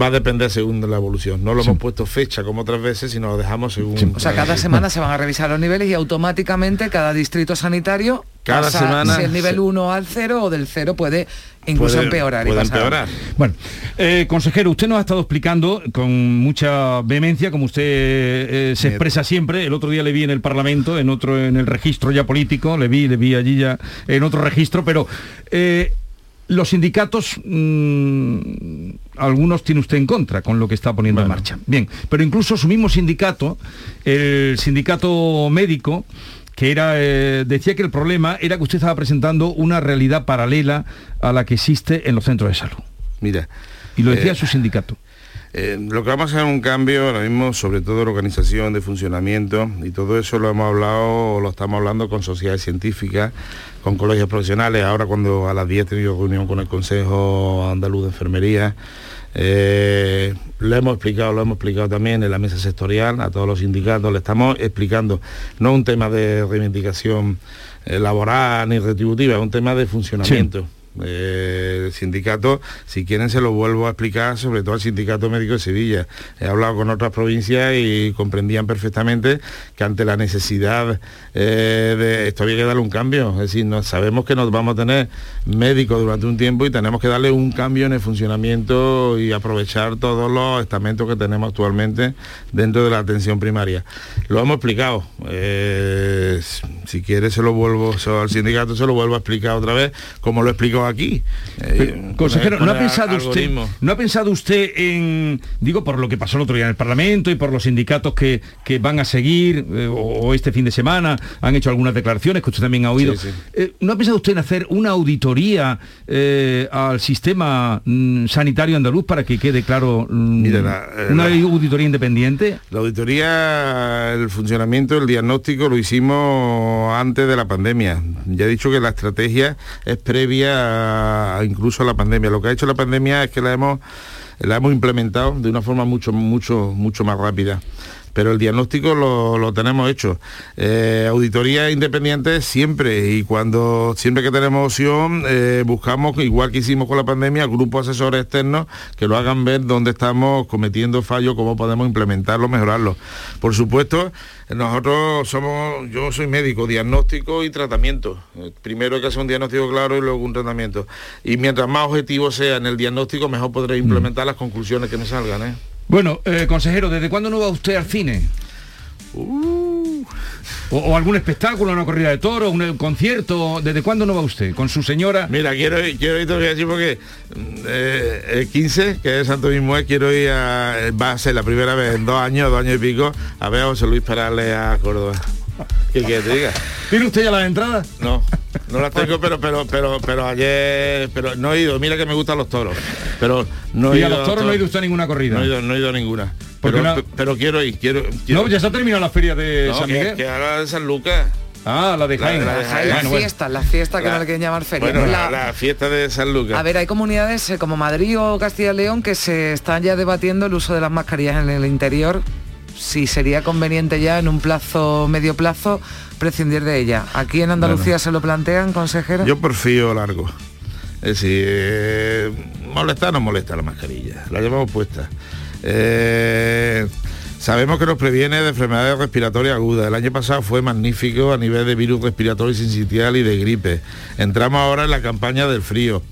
va a depender según la evolución. No lo sí. hemos puesto fecha como otras veces, sino lo dejamos según... Sí. O sea, cada semana se van a revisar los niveles y automáticamente cada distrito sanitario Cada pasa semana si el nivel se- 1 al 0 o del 0 puede incluso Puede- empeorar. puede empeorar. Bueno, eh, consejero, usted nos ha estado explicando con mucha vehemencia, como usted eh, se expresa siempre. El otro día le vi en el Parlamento, en otro, en el registro ya político, le vi, le vi allí ya en otro registro, pero eh, los sindicatos, mm, algunos tiene usted en contra con lo que está poniendo en marcha. Bien, pero incluso su mismo sindicato, el sindicato médico, que era eh, decía que el problema era que usted estaba presentando una realidad paralela a la que existe en los centros de salud. Mira. Y lo decía eh, su sindicato. Eh, lo que vamos a hacer es un cambio ahora mismo, sobre todo de organización, de funcionamiento, y todo eso lo hemos hablado, lo estamos hablando con sociedades científicas, con colegios profesionales. Ahora cuando a las 10 he tenido reunión con el Consejo Andaluz de Enfermería, eh, lo hemos explicado, lo hemos explicado también en la mesa sectorial, a todos los sindicatos, le estamos explicando, no un tema de reivindicación eh, laboral ni retributiva, es un tema de funcionamiento. Eh, el sindicato, si quieren se lo vuelvo a explicar, sobre todo al sindicato médico de Sevilla. He hablado con otras provincias y comprendían perfectamente que ante la necesidad eh, de esto había que darle un cambio. Es decir, no, sabemos que nos vamos a tener médicos durante un tiempo y tenemos que darle un cambio en el funcionamiento y aprovechar todos los estamentos que tenemos actualmente dentro de la atención primaria. Lo hemos explicado. Eh, si quiere se lo vuelvo al sindicato se lo vuelvo a explicar otra vez como lo he aquí. Eh, con Consejero, ¿no ha pensado usted, no ha pensado usted en, digo, por lo que pasó el otro día en el Parlamento y por los sindicatos que, que van a seguir eh, o, o este fin de semana han hecho algunas declaraciones que usted también ha oído? Sí, sí. Eh, ¿No ha pensado usted en hacer una auditoría al sistema mm, sanitario andaluz para que quede claro mm, Mira, la- una la- auditoría independiente? La auditoría, el funcionamiento, el diagnóstico lo hicimos antes de la pandemia. Ya he dicho que la estrategia es previa incluso a la pandemia. Lo que ha hecho la pandemia es que la hemos, la hemos implementado de una forma mucho, mucho, mucho más rápida. Pero el diagnóstico lo, lo tenemos hecho. Eh, auditoría independiente siempre y cuando siempre que tenemos opción eh, buscamos, igual que hicimos con la pandemia, grupos asesores externos que lo hagan ver dónde estamos cometiendo fallos, cómo podemos implementarlo, mejorarlo. Por supuesto, nosotros somos, yo soy médico, diagnóstico y tratamiento. Eh, Primero hay que hacer un diagnóstico claro y luego un tratamiento. Y mientras más objetivo sea en el diagnóstico, mejor podré implementar las conclusiones que me salgan. ¿eh? Bueno, eh, consejero, ¿desde cuándo no va usted al cine? Uh. O, o algún espectáculo, una corrida de toros, un concierto, ¿desde cuándo no va usted? ¿Con su señora? Mira, quiero ir, quiero ir, te voy a decir porque eh, el 15, que es Santo Mismo, quiero ir a, va a ser la primera vez en dos años, dos años y pico, a ver a José Luis Perales a Córdoba. ¿Qué quieres que te diga? ¿Tiene usted ya las entradas? No, no las tengo, pero pero pero pero ayer, pero no he ido. Mira que me gustan los toros, pero no he y a ido. los toros no ha ido usted a ninguna corrida. No he ido, no he ido a ninguna. Porque Pero, no- pero quiero ir, quiero. quiero- No, ya se ha terminado la feria de No, San Miguel. que haga de San Lucas. Ah, la de Jaén. la de Jaén. La Bueno, bueno. fiesta, la fiesta que La- no le quieren llamar feria. Bueno, La- fiesta de San Lucas. A ver, hay comunidades eh, como Madrid o Castilla y León que se están ya debatiendo el uso de las mascarillas en el interior, si sería conveniente ya en un plazo, medio plazo, prescindir de ella. Aquí en Andalucía se lo plantean, consejero. Yo porfío largo. Es decir, eh, molesta o no molesta la mascarilla. La llevamos puesta. Eh, sabemos que nos previene de enfermedades respiratorias agudas. El año pasado fue magnífico a nivel de virus respiratorio sincitial y de gripe. Entramos ahora en la campaña del frío.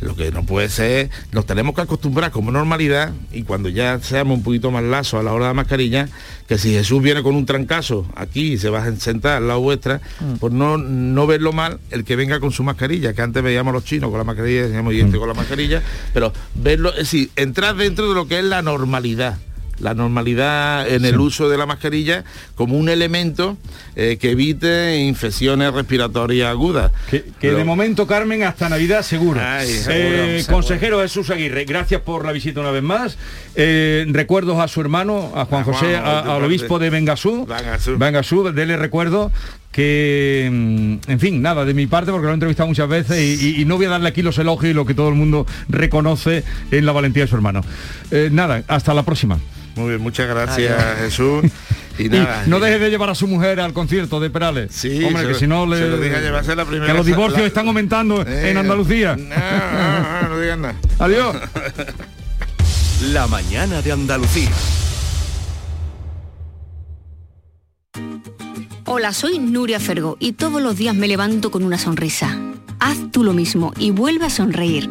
Lo que no puede ser, nos tenemos que acostumbrar como normalidad y cuando ya seamos un poquito más lazos a la hora de la mascarilla, que si Jesús viene con un trancazo aquí y se va a sentar al lado vuestra, pues no, no verlo mal el que venga con su mascarilla, que antes veíamos a los chinos con la mascarilla, decíamos y este con la mascarilla, pero verlo, es decir, entrar dentro de lo que es la normalidad la normalidad en el uso de la mascarilla como un elemento eh, que evite infecciones respiratorias agudas. Que, que Pero- de momento, Carmen, hasta Navidad seguro. Ay, Eh, seguro, seguro. Consejero Jesús Aguirre, gracias por la visita una vez más. Eh, recuerdos a su hermano, a Juan A José, a- al obispo de Bengasú. Bengasú. Bengasú, dele recuerdo que, mm, en fin, nada, de mi parte, porque lo he entrevistado muchas veces y, y- y no voy a darle aquí los elogios y lo que todo el mundo reconoce en la valentía de su hermano. Eh, nada, hasta la próxima. Muy bien, muchas gracias Jesús. Y no deje de llevar a su mujer al concierto de Perales. Sí, Hombre, se que si no le. se lo dije ayer, va a ser la primera que los divorcios la- están aumentando Eh, en Andalucía. No, no, no, no digas nada. Adiós. La mañana de Andalucía. Hola, soy Nuria Fergo y todos los días me levanto con una sonrisa. Haz tú lo mismo y vuelve a sonreír.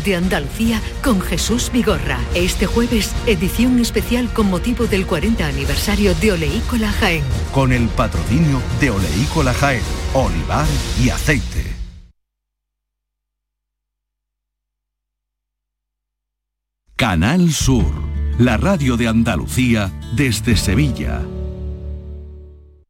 de Andalucía con Jesús Vigorra. Este jueves, edición especial con motivo del 40 aniversario de Oleícola Jaén. Con el patrocinio de Oleícola Jaén, olivar y aceite. Canal Sur, la radio de Andalucía desde Sevilla.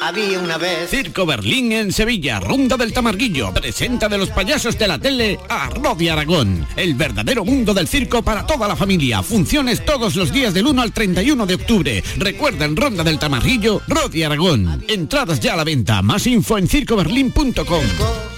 Había una vez. Circo Berlín en Sevilla, Ronda del Tamarguillo. Presenta de los payasos de la tele a Rodi Aragón. El verdadero mundo del circo para toda la familia. Funciones todos los días del 1 al 31 de octubre. Recuerda en Ronda del Tamarguillo, Rodi Aragón. Entradas ya a la venta. Más info en circoberlín.com.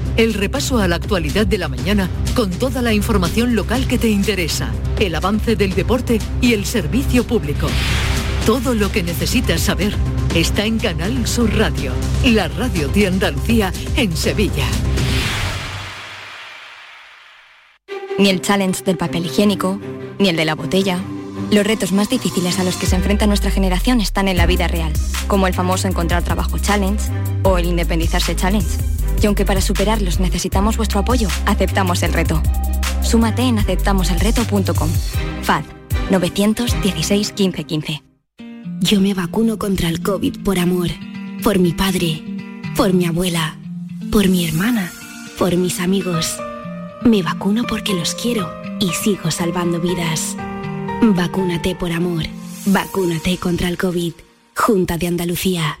El repaso a la actualidad de la mañana con toda la información local que te interesa, el avance del deporte y el servicio público. Todo lo que necesitas saber está en Canal Sur Radio, la radio de Andalucía en Sevilla. Ni el challenge del papel higiénico, ni el de la botella. Los retos más difíciles a los que se enfrenta nuestra generación están en la vida real, como el famoso encontrar trabajo challenge o el independizarse challenge. Y aunque para superarlos necesitamos vuestro apoyo, aceptamos el reto. Súmate en aceptamoselreto.com. FAD 916 1515. Yo me vacuno contra el COVID por amor, por mi padre, por mi abuela, por mi hermana, por mis amigos. Me vacuno porque los quiero y sigo salvando vidas. Vacúnate por amor. Vacúnate contra el COVID. Junta de Andalucía.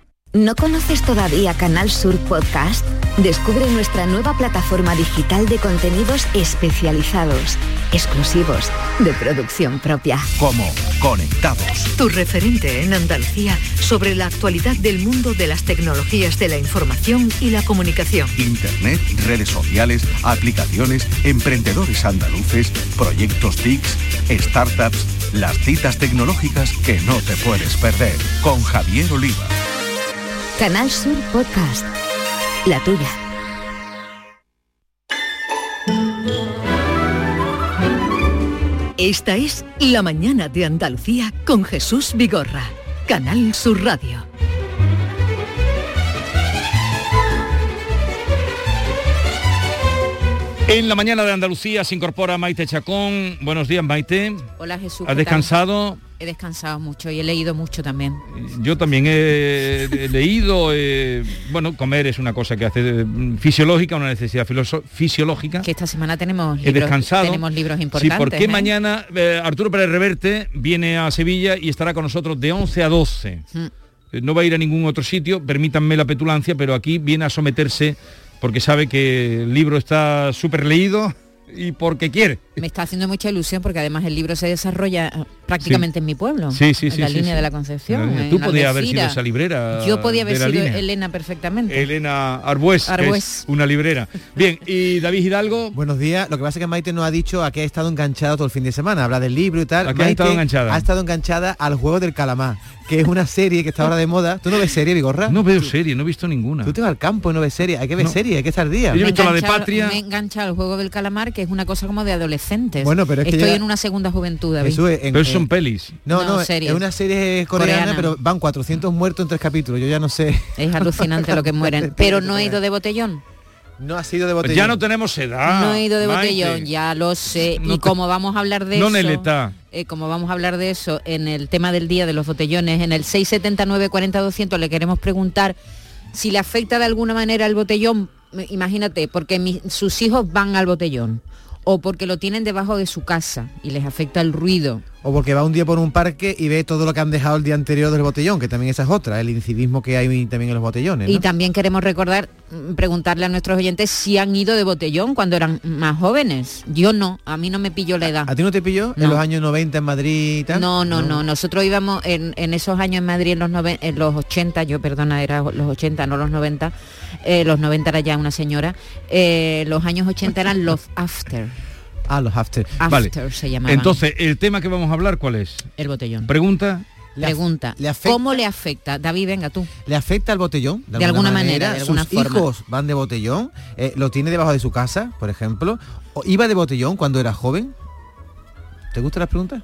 ¿No conoces todavía Canal Sur Podcast? Descubre nuestra nueva plataforma digital de contenidos especializados, exclusivos, de producción propia. Como Conectados. Tu referente en Andalucía sobre la actualidad del mundo de las tecnologías de la información y la comunicación. Internet, redes sociales, aplicaciones, emprendedores andaluces, proyectos TICs, startups, las citas tecnológicas que no te puedes perder. Con Javier Oliva. Canal Sur Podcast. La tuya. Esta es La mañana de Andalucía con Jesús Vigorra. Canal Sur Radio. En la mañana de Andalucía se incorpora Maite Chacón. Buenos días, Maite. Hola Jesús. ¿Has ¿qué tal? He descansado mucho y he leído mucho también. Yo también he, he leído, eh, bueno, comer es una cosa que hace mm, fisiológica, una necesidad fisiológica. Que esta semana tenemos He libros, descansado. tenemos libros importantes. Sí, porque ¿eh? mañana eh, Arturo Pérez Reverte viene a Sevilla y estará con nosotros de 11 a 12. Mm. No va a ir a ningún otro sitio, permítanme la petulancia, pero aquí viene a someterse porque sabe que el libro está súper leído y porque quiere. Me está haciendo mucha ilusión porque además el libro se desarrolla eh, prácticamente en mi pueblo. Sí, sí, en sí, la sí, línea sí. de la Concepción. La Tú podías haber sido esa librera Yo podía haber sido línea. Elena perfectamente. Elena Arbues, que Arbues. es una librera. Bien, y David Hidalgo. Buenos días. Lo que pasa es que Maite no ha dicho a qué ha estado enganchada todo el fin de semana. Habla del libro y tal. ¿A qué ha Maite estado enganchada? Ha estado enganchada al juego del calamar, que es una serie que está ahora de moda. ¿Tú no ves serie, Vigorra? No veo serie, no he visto ninguna. Tú te vas al campo y no ves serie. Hay que ver No. serie, hay que estar día. Yo he visto la de Patria. Me engancha al juego del calamar, que es una cosa como de adolescentes. Bueno, pero es que Estoy en una segunda juventud, David. Jesús, en- Pero son pelis. No, no, serie. es una serie coreana, Coreana. pero van 400 muertos en tres capítulos. Yo ya no sé. Es alucinante lo que mueren. Pero no he ido de botellón. No ha sido de botellón. Ya no tenemos edad. no he ido de Maite. botellón, ya lo sé. No y te- como vamos a hablar de No eso... Neleta. eh, como vamos a hablar de eso en el tema del día de los botellones, en el 679 40 200 le queremos preguntar si le afecta de alguna manera el botellón, imagínate, porque mi- sus hijos van al botellón o porque lo tienen debajo de su casa y les afecta el ruido. O porque va un día por un parque y ve todo lo que han dejado el día anterior del botellón, que también esa es otra, el incivismo que hay también en los botellones. ¿no? Y también queremos recordar, mm, preguntarle a nuestros oyentes si han ido de botellón cuando eran más jóvenes. Yo no, a mí no me pilló la edad. ¿A ti no te pilló en No. los años 90 en Madrid y tal? No, no, no, Nosotros íbamos en, en esos años en Madrid, en los, noven- en los 80, yo perdona, era los 80, no los 90. Eh, los 90 era ya una señora. eh, los años 80 eran los after. Ah, los after. After se llamaban. Entonces, el tema que vamos a hablar, ¿cuál es? el botellón. Pregunta. Pregunta, le afecta- ¿cómo le afecta? David, venga tú. ¿Le afecta al botellón? De alguna manera, de alguna ¿Sus forma. hijos van de botellón? Eh, ¿Lo tiene debajo de su casa, por ejemplo? ¿O ¿Iba de botellón cuando era joven? ¿Te gustan las preguntas?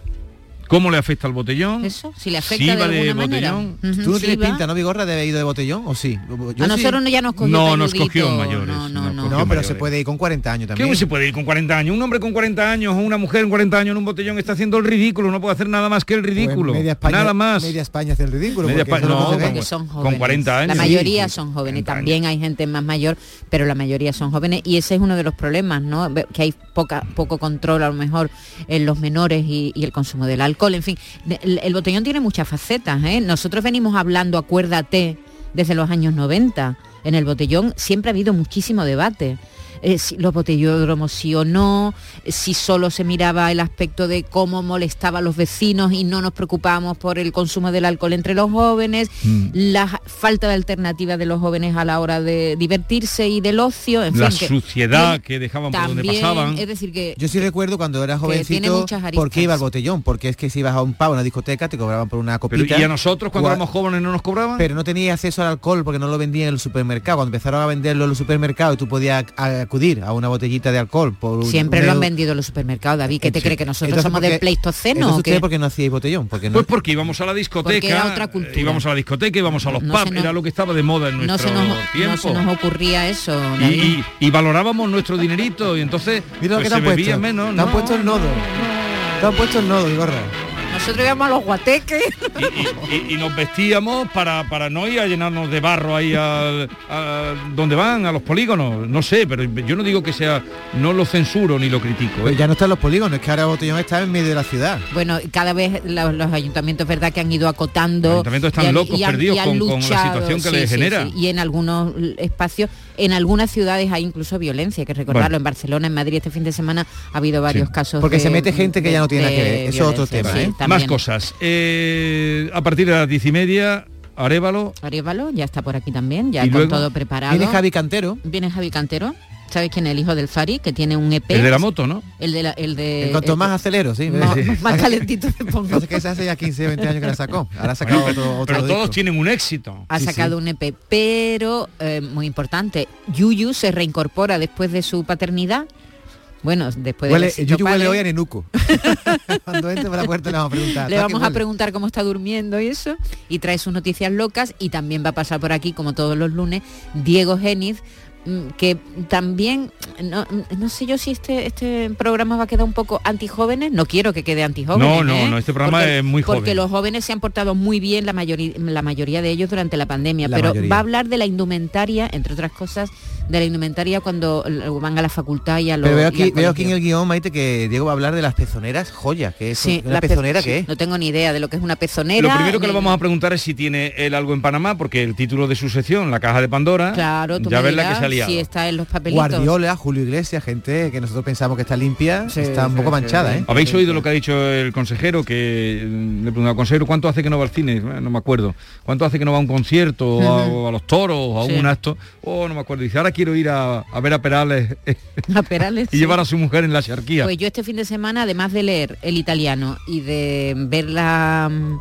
¿Cómo le afecta al botellón? Eso, si le afecta Si de alguna manera. botellón. Ujú, Tú no sí tienes va. pinta, ¿no, Vigorra, de haber ido de botellón? ¿O sí? Yo a sí. nosotros no ya nos cogió No, nos cogió mayores. No, no, no. No, pero mayores. se puede ir con 40 años ¿Qué también. se puede ir con 40 años? Un hombre con 40 años o una mujer con 40 años en un botellón está haciendo el ridículo, no puede hacer nada más que el Pues ridículo. media España, nada más. Media España hace el ridículo. Media porque España- no, porque son con jóvenes. 40 años. La mayoría Sí, son jóvenes, 40 también hay gente más mayor, pero la mayoría son jóvenes y ese es uno de los problemas, ¿no? Que hay poca, poco control a lo mejor en los menores y, y el consumo del alcohol, en fin. El botellón tiene muchas facetas, ¿eh? Nosotros venimos hablando, acuérdate, desde los años 90. En el botellón siempre ha habido muchísimo debate. Eh, si los botellódromos sí o no, eh, si solo se miraba el aspecto de cómo molestaba a los vecinos y no nos preocupábamos por el consumo del alcohol entre los jóvenes, Mm. la falta de alternativa de los jóvenes a la hora de divertirse y del ocio, en La fin, suciedad que dejaban por donde pasaban. Es decir, que Yo sí recuerdo cuando era jovencito muchas aristas. por qué iba al botellón, porque es que si ibas a un pavo, a una discoteca, te cobraban por una Pero, copita. ¿Y a nosotros cuando éramos jóvenes no nos cobraban? Pero no tenía acceso al alcohol porque no lo vendían en el supermercado. Cuando empezaron a venderlo en los supermercados y tú podías a- acudir a una botellita de alcohol por un- siempre un lo han vendido en los supermercados, David, ¿qué te Sí. cree que nosotros Entonces, somos ¿por del Pleistoceno? Entonces o ustedes qué? por qué no hacíais botellón? Porque no, Pues porque íbamos a la discoteca, Porque era otra cultura. íbamos a la discoteca, íbamos a los No pubs, nos- era lo que estaba de moda en no nuestro se, nos, no tiempo. se nos ocurría eso, y, David. y- y valorábamos nuestro dinerito y entonces Mira lo pues, que te se han bebía puesto. menos. Te han ¿no? puesto el nodo. Te han puesto el nodo, Igorra. Nosotros íbamos a los guateques. y, y nos vestíamos para, para no ir a llenarnos de barro ahí a donde van, a los polígonos. No sé, pero yo no digo que sea, no lo censuro ni lo critico. Pero ¿eh? ya no están los polígonos, es que ahora botellón está en medio de la ciudad. Bueno, cada vez los ayuntamientos, verdad que han ido acotando. Los ayuntamientos están y han- locos, y han- perdidos y han con- con la situación que sí, les sí, genera. sí. Y en algunos espacios, en algunas ciudades hay incluso violencia, hay que recordarlo. Bueno. En Barcelona, en Madrid este fin de semana ha habido varios casos. Porque de- se mete gente que ya no tiene nada que ver. Eso es otro tema, sí, ¿eh? Más cosas. Eh, a partir de las diez y media, Arevalo. Arévalo ya está por aquí también, ya Y con luego, todo preparado. Viene Javi Cantero. Viene Javi Cantero. ¿Sabes quién es el hijo del Fari? Que tiene un EP. El de la moto, ¿no? El de la, el de. En cuanto el- más acelero, sí. Más, Sí. más calentito te pongo. Es que se hace ya 15 20 años que la sacó. Ahora ha sacado Bueno, otro, otro pero todos tienen un éxito. Ha Sí, sacado un EP, pero eh, muy importante. Yuyu se reincorpora después de su paternidad. Bueno, después de Huele, sido Yuyu huele hoy a nenuco. Cuando entre por la puerta le vamos a preguntar. Le ¿tú a vamos a preguntar cómo está durmiendo y eso. Y trae sus noticias locas. Y también va a pasar por aquí, como todos los lunes, Diego Géniz, que también, no, no sé yo si este, este programa va a quedar un poco antijóvenes. No quiero que quede antijóvenes. No, no, ¿eh? no, este programa Porque- es muy joven. Porque los jóvenes se han portado muy bien, la mayoría, la mayoría de ellos durante la pandemia. La pero mayoría. va a hablar de la indumentaria, entre otras cosas, de la indumentaria cuando van a la facultad y a los Pero veo al aquí, veo aquí en el guion, Maite, que Diego va a hablar de las pezoneras joya, que es Sí, una la pe- pezonera sí, que es. No tengo ni idea de lo que es una pezonera. Lo primero que le vamos a preguntar es si tiene él algo en Panamá, porque el título de su sección, La Caja de Pandora, Claro, tú ya ves la que liado. si está en los papelitos. Guardiola, Julio Iglesias, gente que nosotros pensamos que está limpia, está un poco manchada, ¿eh? ¿Habéis oído lo que ha dicho el consejero? Que mm, le preguntaba, consejero, ¿cuánto hace que no va al cine? Eh, No me acuerdo. ¿Cuánto hace que no va a un concierto, o a, los toros, o a Sí. un acto? Oh, no me acuerdo. Dice, ahora quiero ir a, a ver a Perales A Perales, y sí. llevar a su mujer en la charquía. Pues yo este fin de semana, además de leer el italiano y de ver la... mm,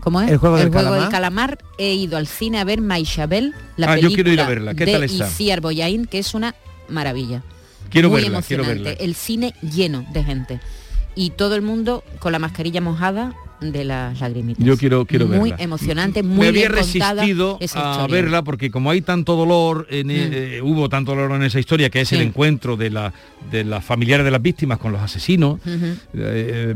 ¿Cómo es? El juego del calamar. calamar. he ido al cine a ver Maishabel, la Ah, yo película quiero ir a verla. ¿Qué de tal está? Boyain, que es una maravilla. Quiero Muy verla, quiero emocionante. verla. El cine lleno de gente. Y todo el mundo con la mascarilla mojada de las lagrimitas. Yo quiero, quiero Muy verla. emocionante, Me muy había bien contada resistido a verla porque como hay tanto dolor, en, eh, hubo tanto dolor en esa historia, que es el encuentro de, la, de las familiares de las víctimas con los asesinos, eh,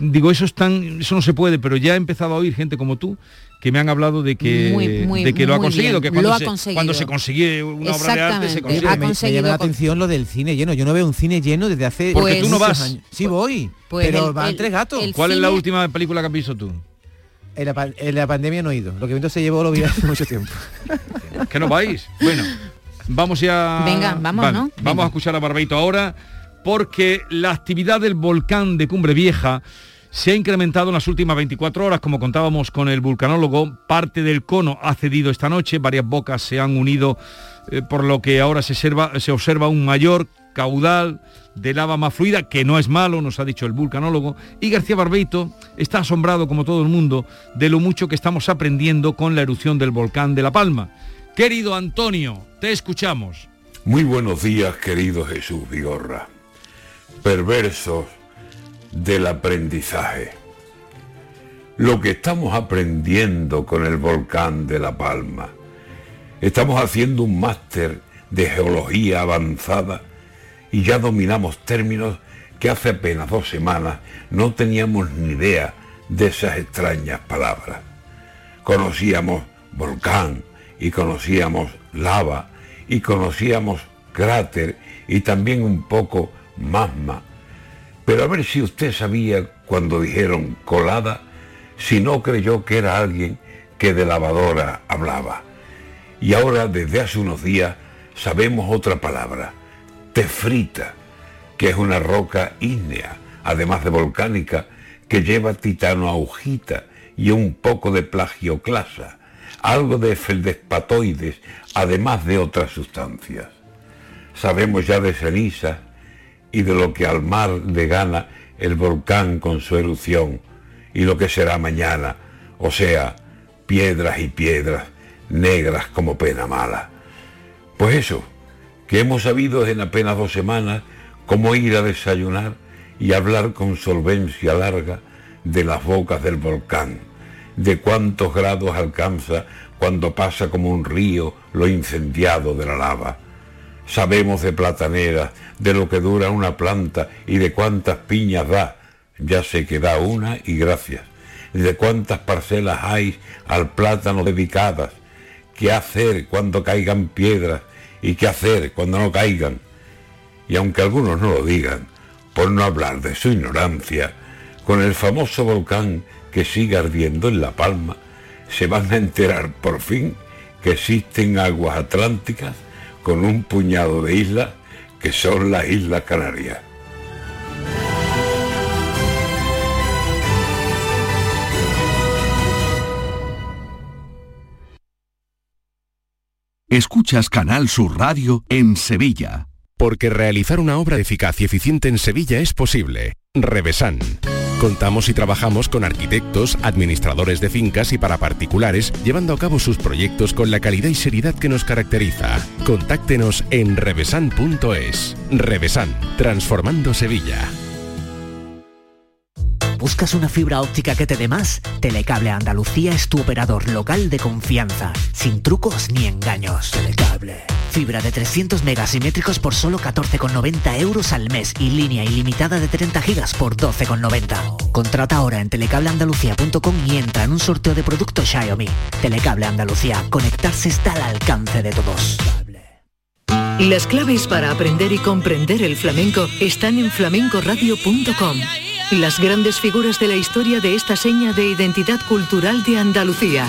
digo, eso, es tan, eso no se puede, pero ya he empezado a oír gente como tú que me han hablado de que, Muy, muy, de que lo ha conseguido, bien. que cuando, Lo ha se, conseguido. cuando se consigue una obra de arte se Exactamente. consigue. Ha me, llama la atención lo del cine lleno. Yo no veo un cine lleno desde hace Porque tú no vas. años. Sí voy, Pues pero el- van el- tres gatos. ¿Cuál es la última película que has visto tú? En la, en la pandemia no he ido. Lo que viento se llevó lo vi hace mucho tiempo. que no vais. Bueno, vamos ya. Venga, vamos, Vale, ¿no? Vamos Venga. a escuchar a Barbeito ahora, porque la actividad del volcán de Cumbre Vieja se ha incrementado en las últimas 24 horas, como contábamos con el vulcanólogo. Parte del cono ha cedido esta noche, varias bocas se han unido, eh, por lo que ahora se se observa un mayor caudal de lava más fluida, que no es malo, nos ha dicho el vulcanólogo, y García Barbeito está asombrado, como todo el mundo, de lo mucho que estamos aprendiendo con la erupción del volcán de La Palma. Querido Antonio, te escuchamos. Muy buenos días, querido Jesús Vigorra. Perversos del aprendizaje. Lo que estamos aprendiendo con el volcán de La Palma. Estamos haciendo un máster de geología avanzada y ya dominamos términos que hace apenas dos semanas no teníamos ni idea de esas extrañas palabras. Conocíamos volcán y conocíamos lava y conocíamos cráter y también un poco magma. Pero a ver si usted sabía cuando dijeron colada, si no creyó que era alguien que de lavadora hablaba. Y ahora desde hace unos días sabemos otra palabra, tefrita, que es una roca ígnea, además de volcánica, que lleva titano augita y un poco de plagioclasa, algo de feldespatoides, además de otras sustancias. Sabemos ya de ceniza y de lo que al mar le gana el volcán con su erupción y lo que será mañana, o sea, piedras y piedras negras como pena mala. Pues eso, que hemos sabido en apenas dos semanas cómo ir a desayunar y hablar con solvencia larga de las bocas del volcán, de cuántos grados alcanza cuando pasa como un río lo incendiado de la lava. Sabemos de plataneras, de lo que dura una planta y de cuántas piñas da. Ya sé que da una y gracias. De cuántas parcelas hay al plátano dedicadas. ¿Qué hacer cuando caigan piedras y qué hacer cuando no caigan? Y aunque algunos no lo digan, por no hablar de su ignorancia, con el famoso volcán que sigue ardiendo en La Palma, se van a enterar por fin que existen aguas atlánticas con un puñado de islas que son las Islas Canarias. Escuchas Canal Sur Radio en Sevilla. Porque realizar una obra eficaz y eficiente en Sevilla es posible. Revesan. Contamos y trabajamos con arquitectos, administradores de fincas y para particulares, llevando a cabo sus proyectos con la calidad y seriedad que nos caracteriza. Contáctenos en revesan.es. Revesan, transformando Sevilla. ¿Buscas una fibra óptica que te dé más? Telecable Andalucía es tu operador local de confianza, sin trucos ni engaños. Telecable. Fibra de 300 megasimétricos por solo 14,90 euros al mes y línea ilimitada de 30 gigas por 12,90. Contrata ahora en telecableandalucía.com y entra en un sorteo de productos Xiaomi. Telecable Andalucía, conectarse está al alcance de todos. Las claves para aprender y comprender el flamenco están en flamencoradio.com. Las grandes figuras de la historia de esta seña de identidad cultural de Andalucía.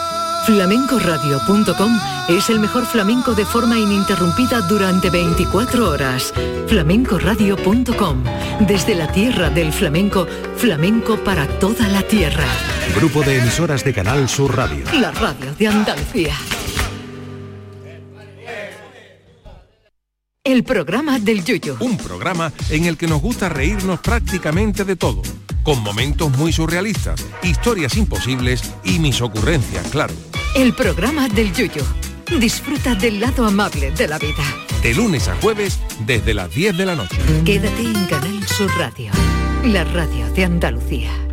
Flamencoradio.com es el mejor flamenco de forma ininterrumpida durante 24 horas. Flamencoradio.com, desde la tierra del flamenco, flamenco para toda la tierra. Grupo de emisoras de Canal Sur Radio. La radio de Andalucía. El programa del Yuyo. Un programa en el que nos gusta reírnos prácticamente de todo, con momentos muy surrealistas, historias imposibles y mis ocurrencias, claro. El programa del Yuyo. Disfruta del lado amable de la vida. De lunes a jueves desde las 10 de la noche. Quédate en Canal Sur Radio, la radio de Andalucía.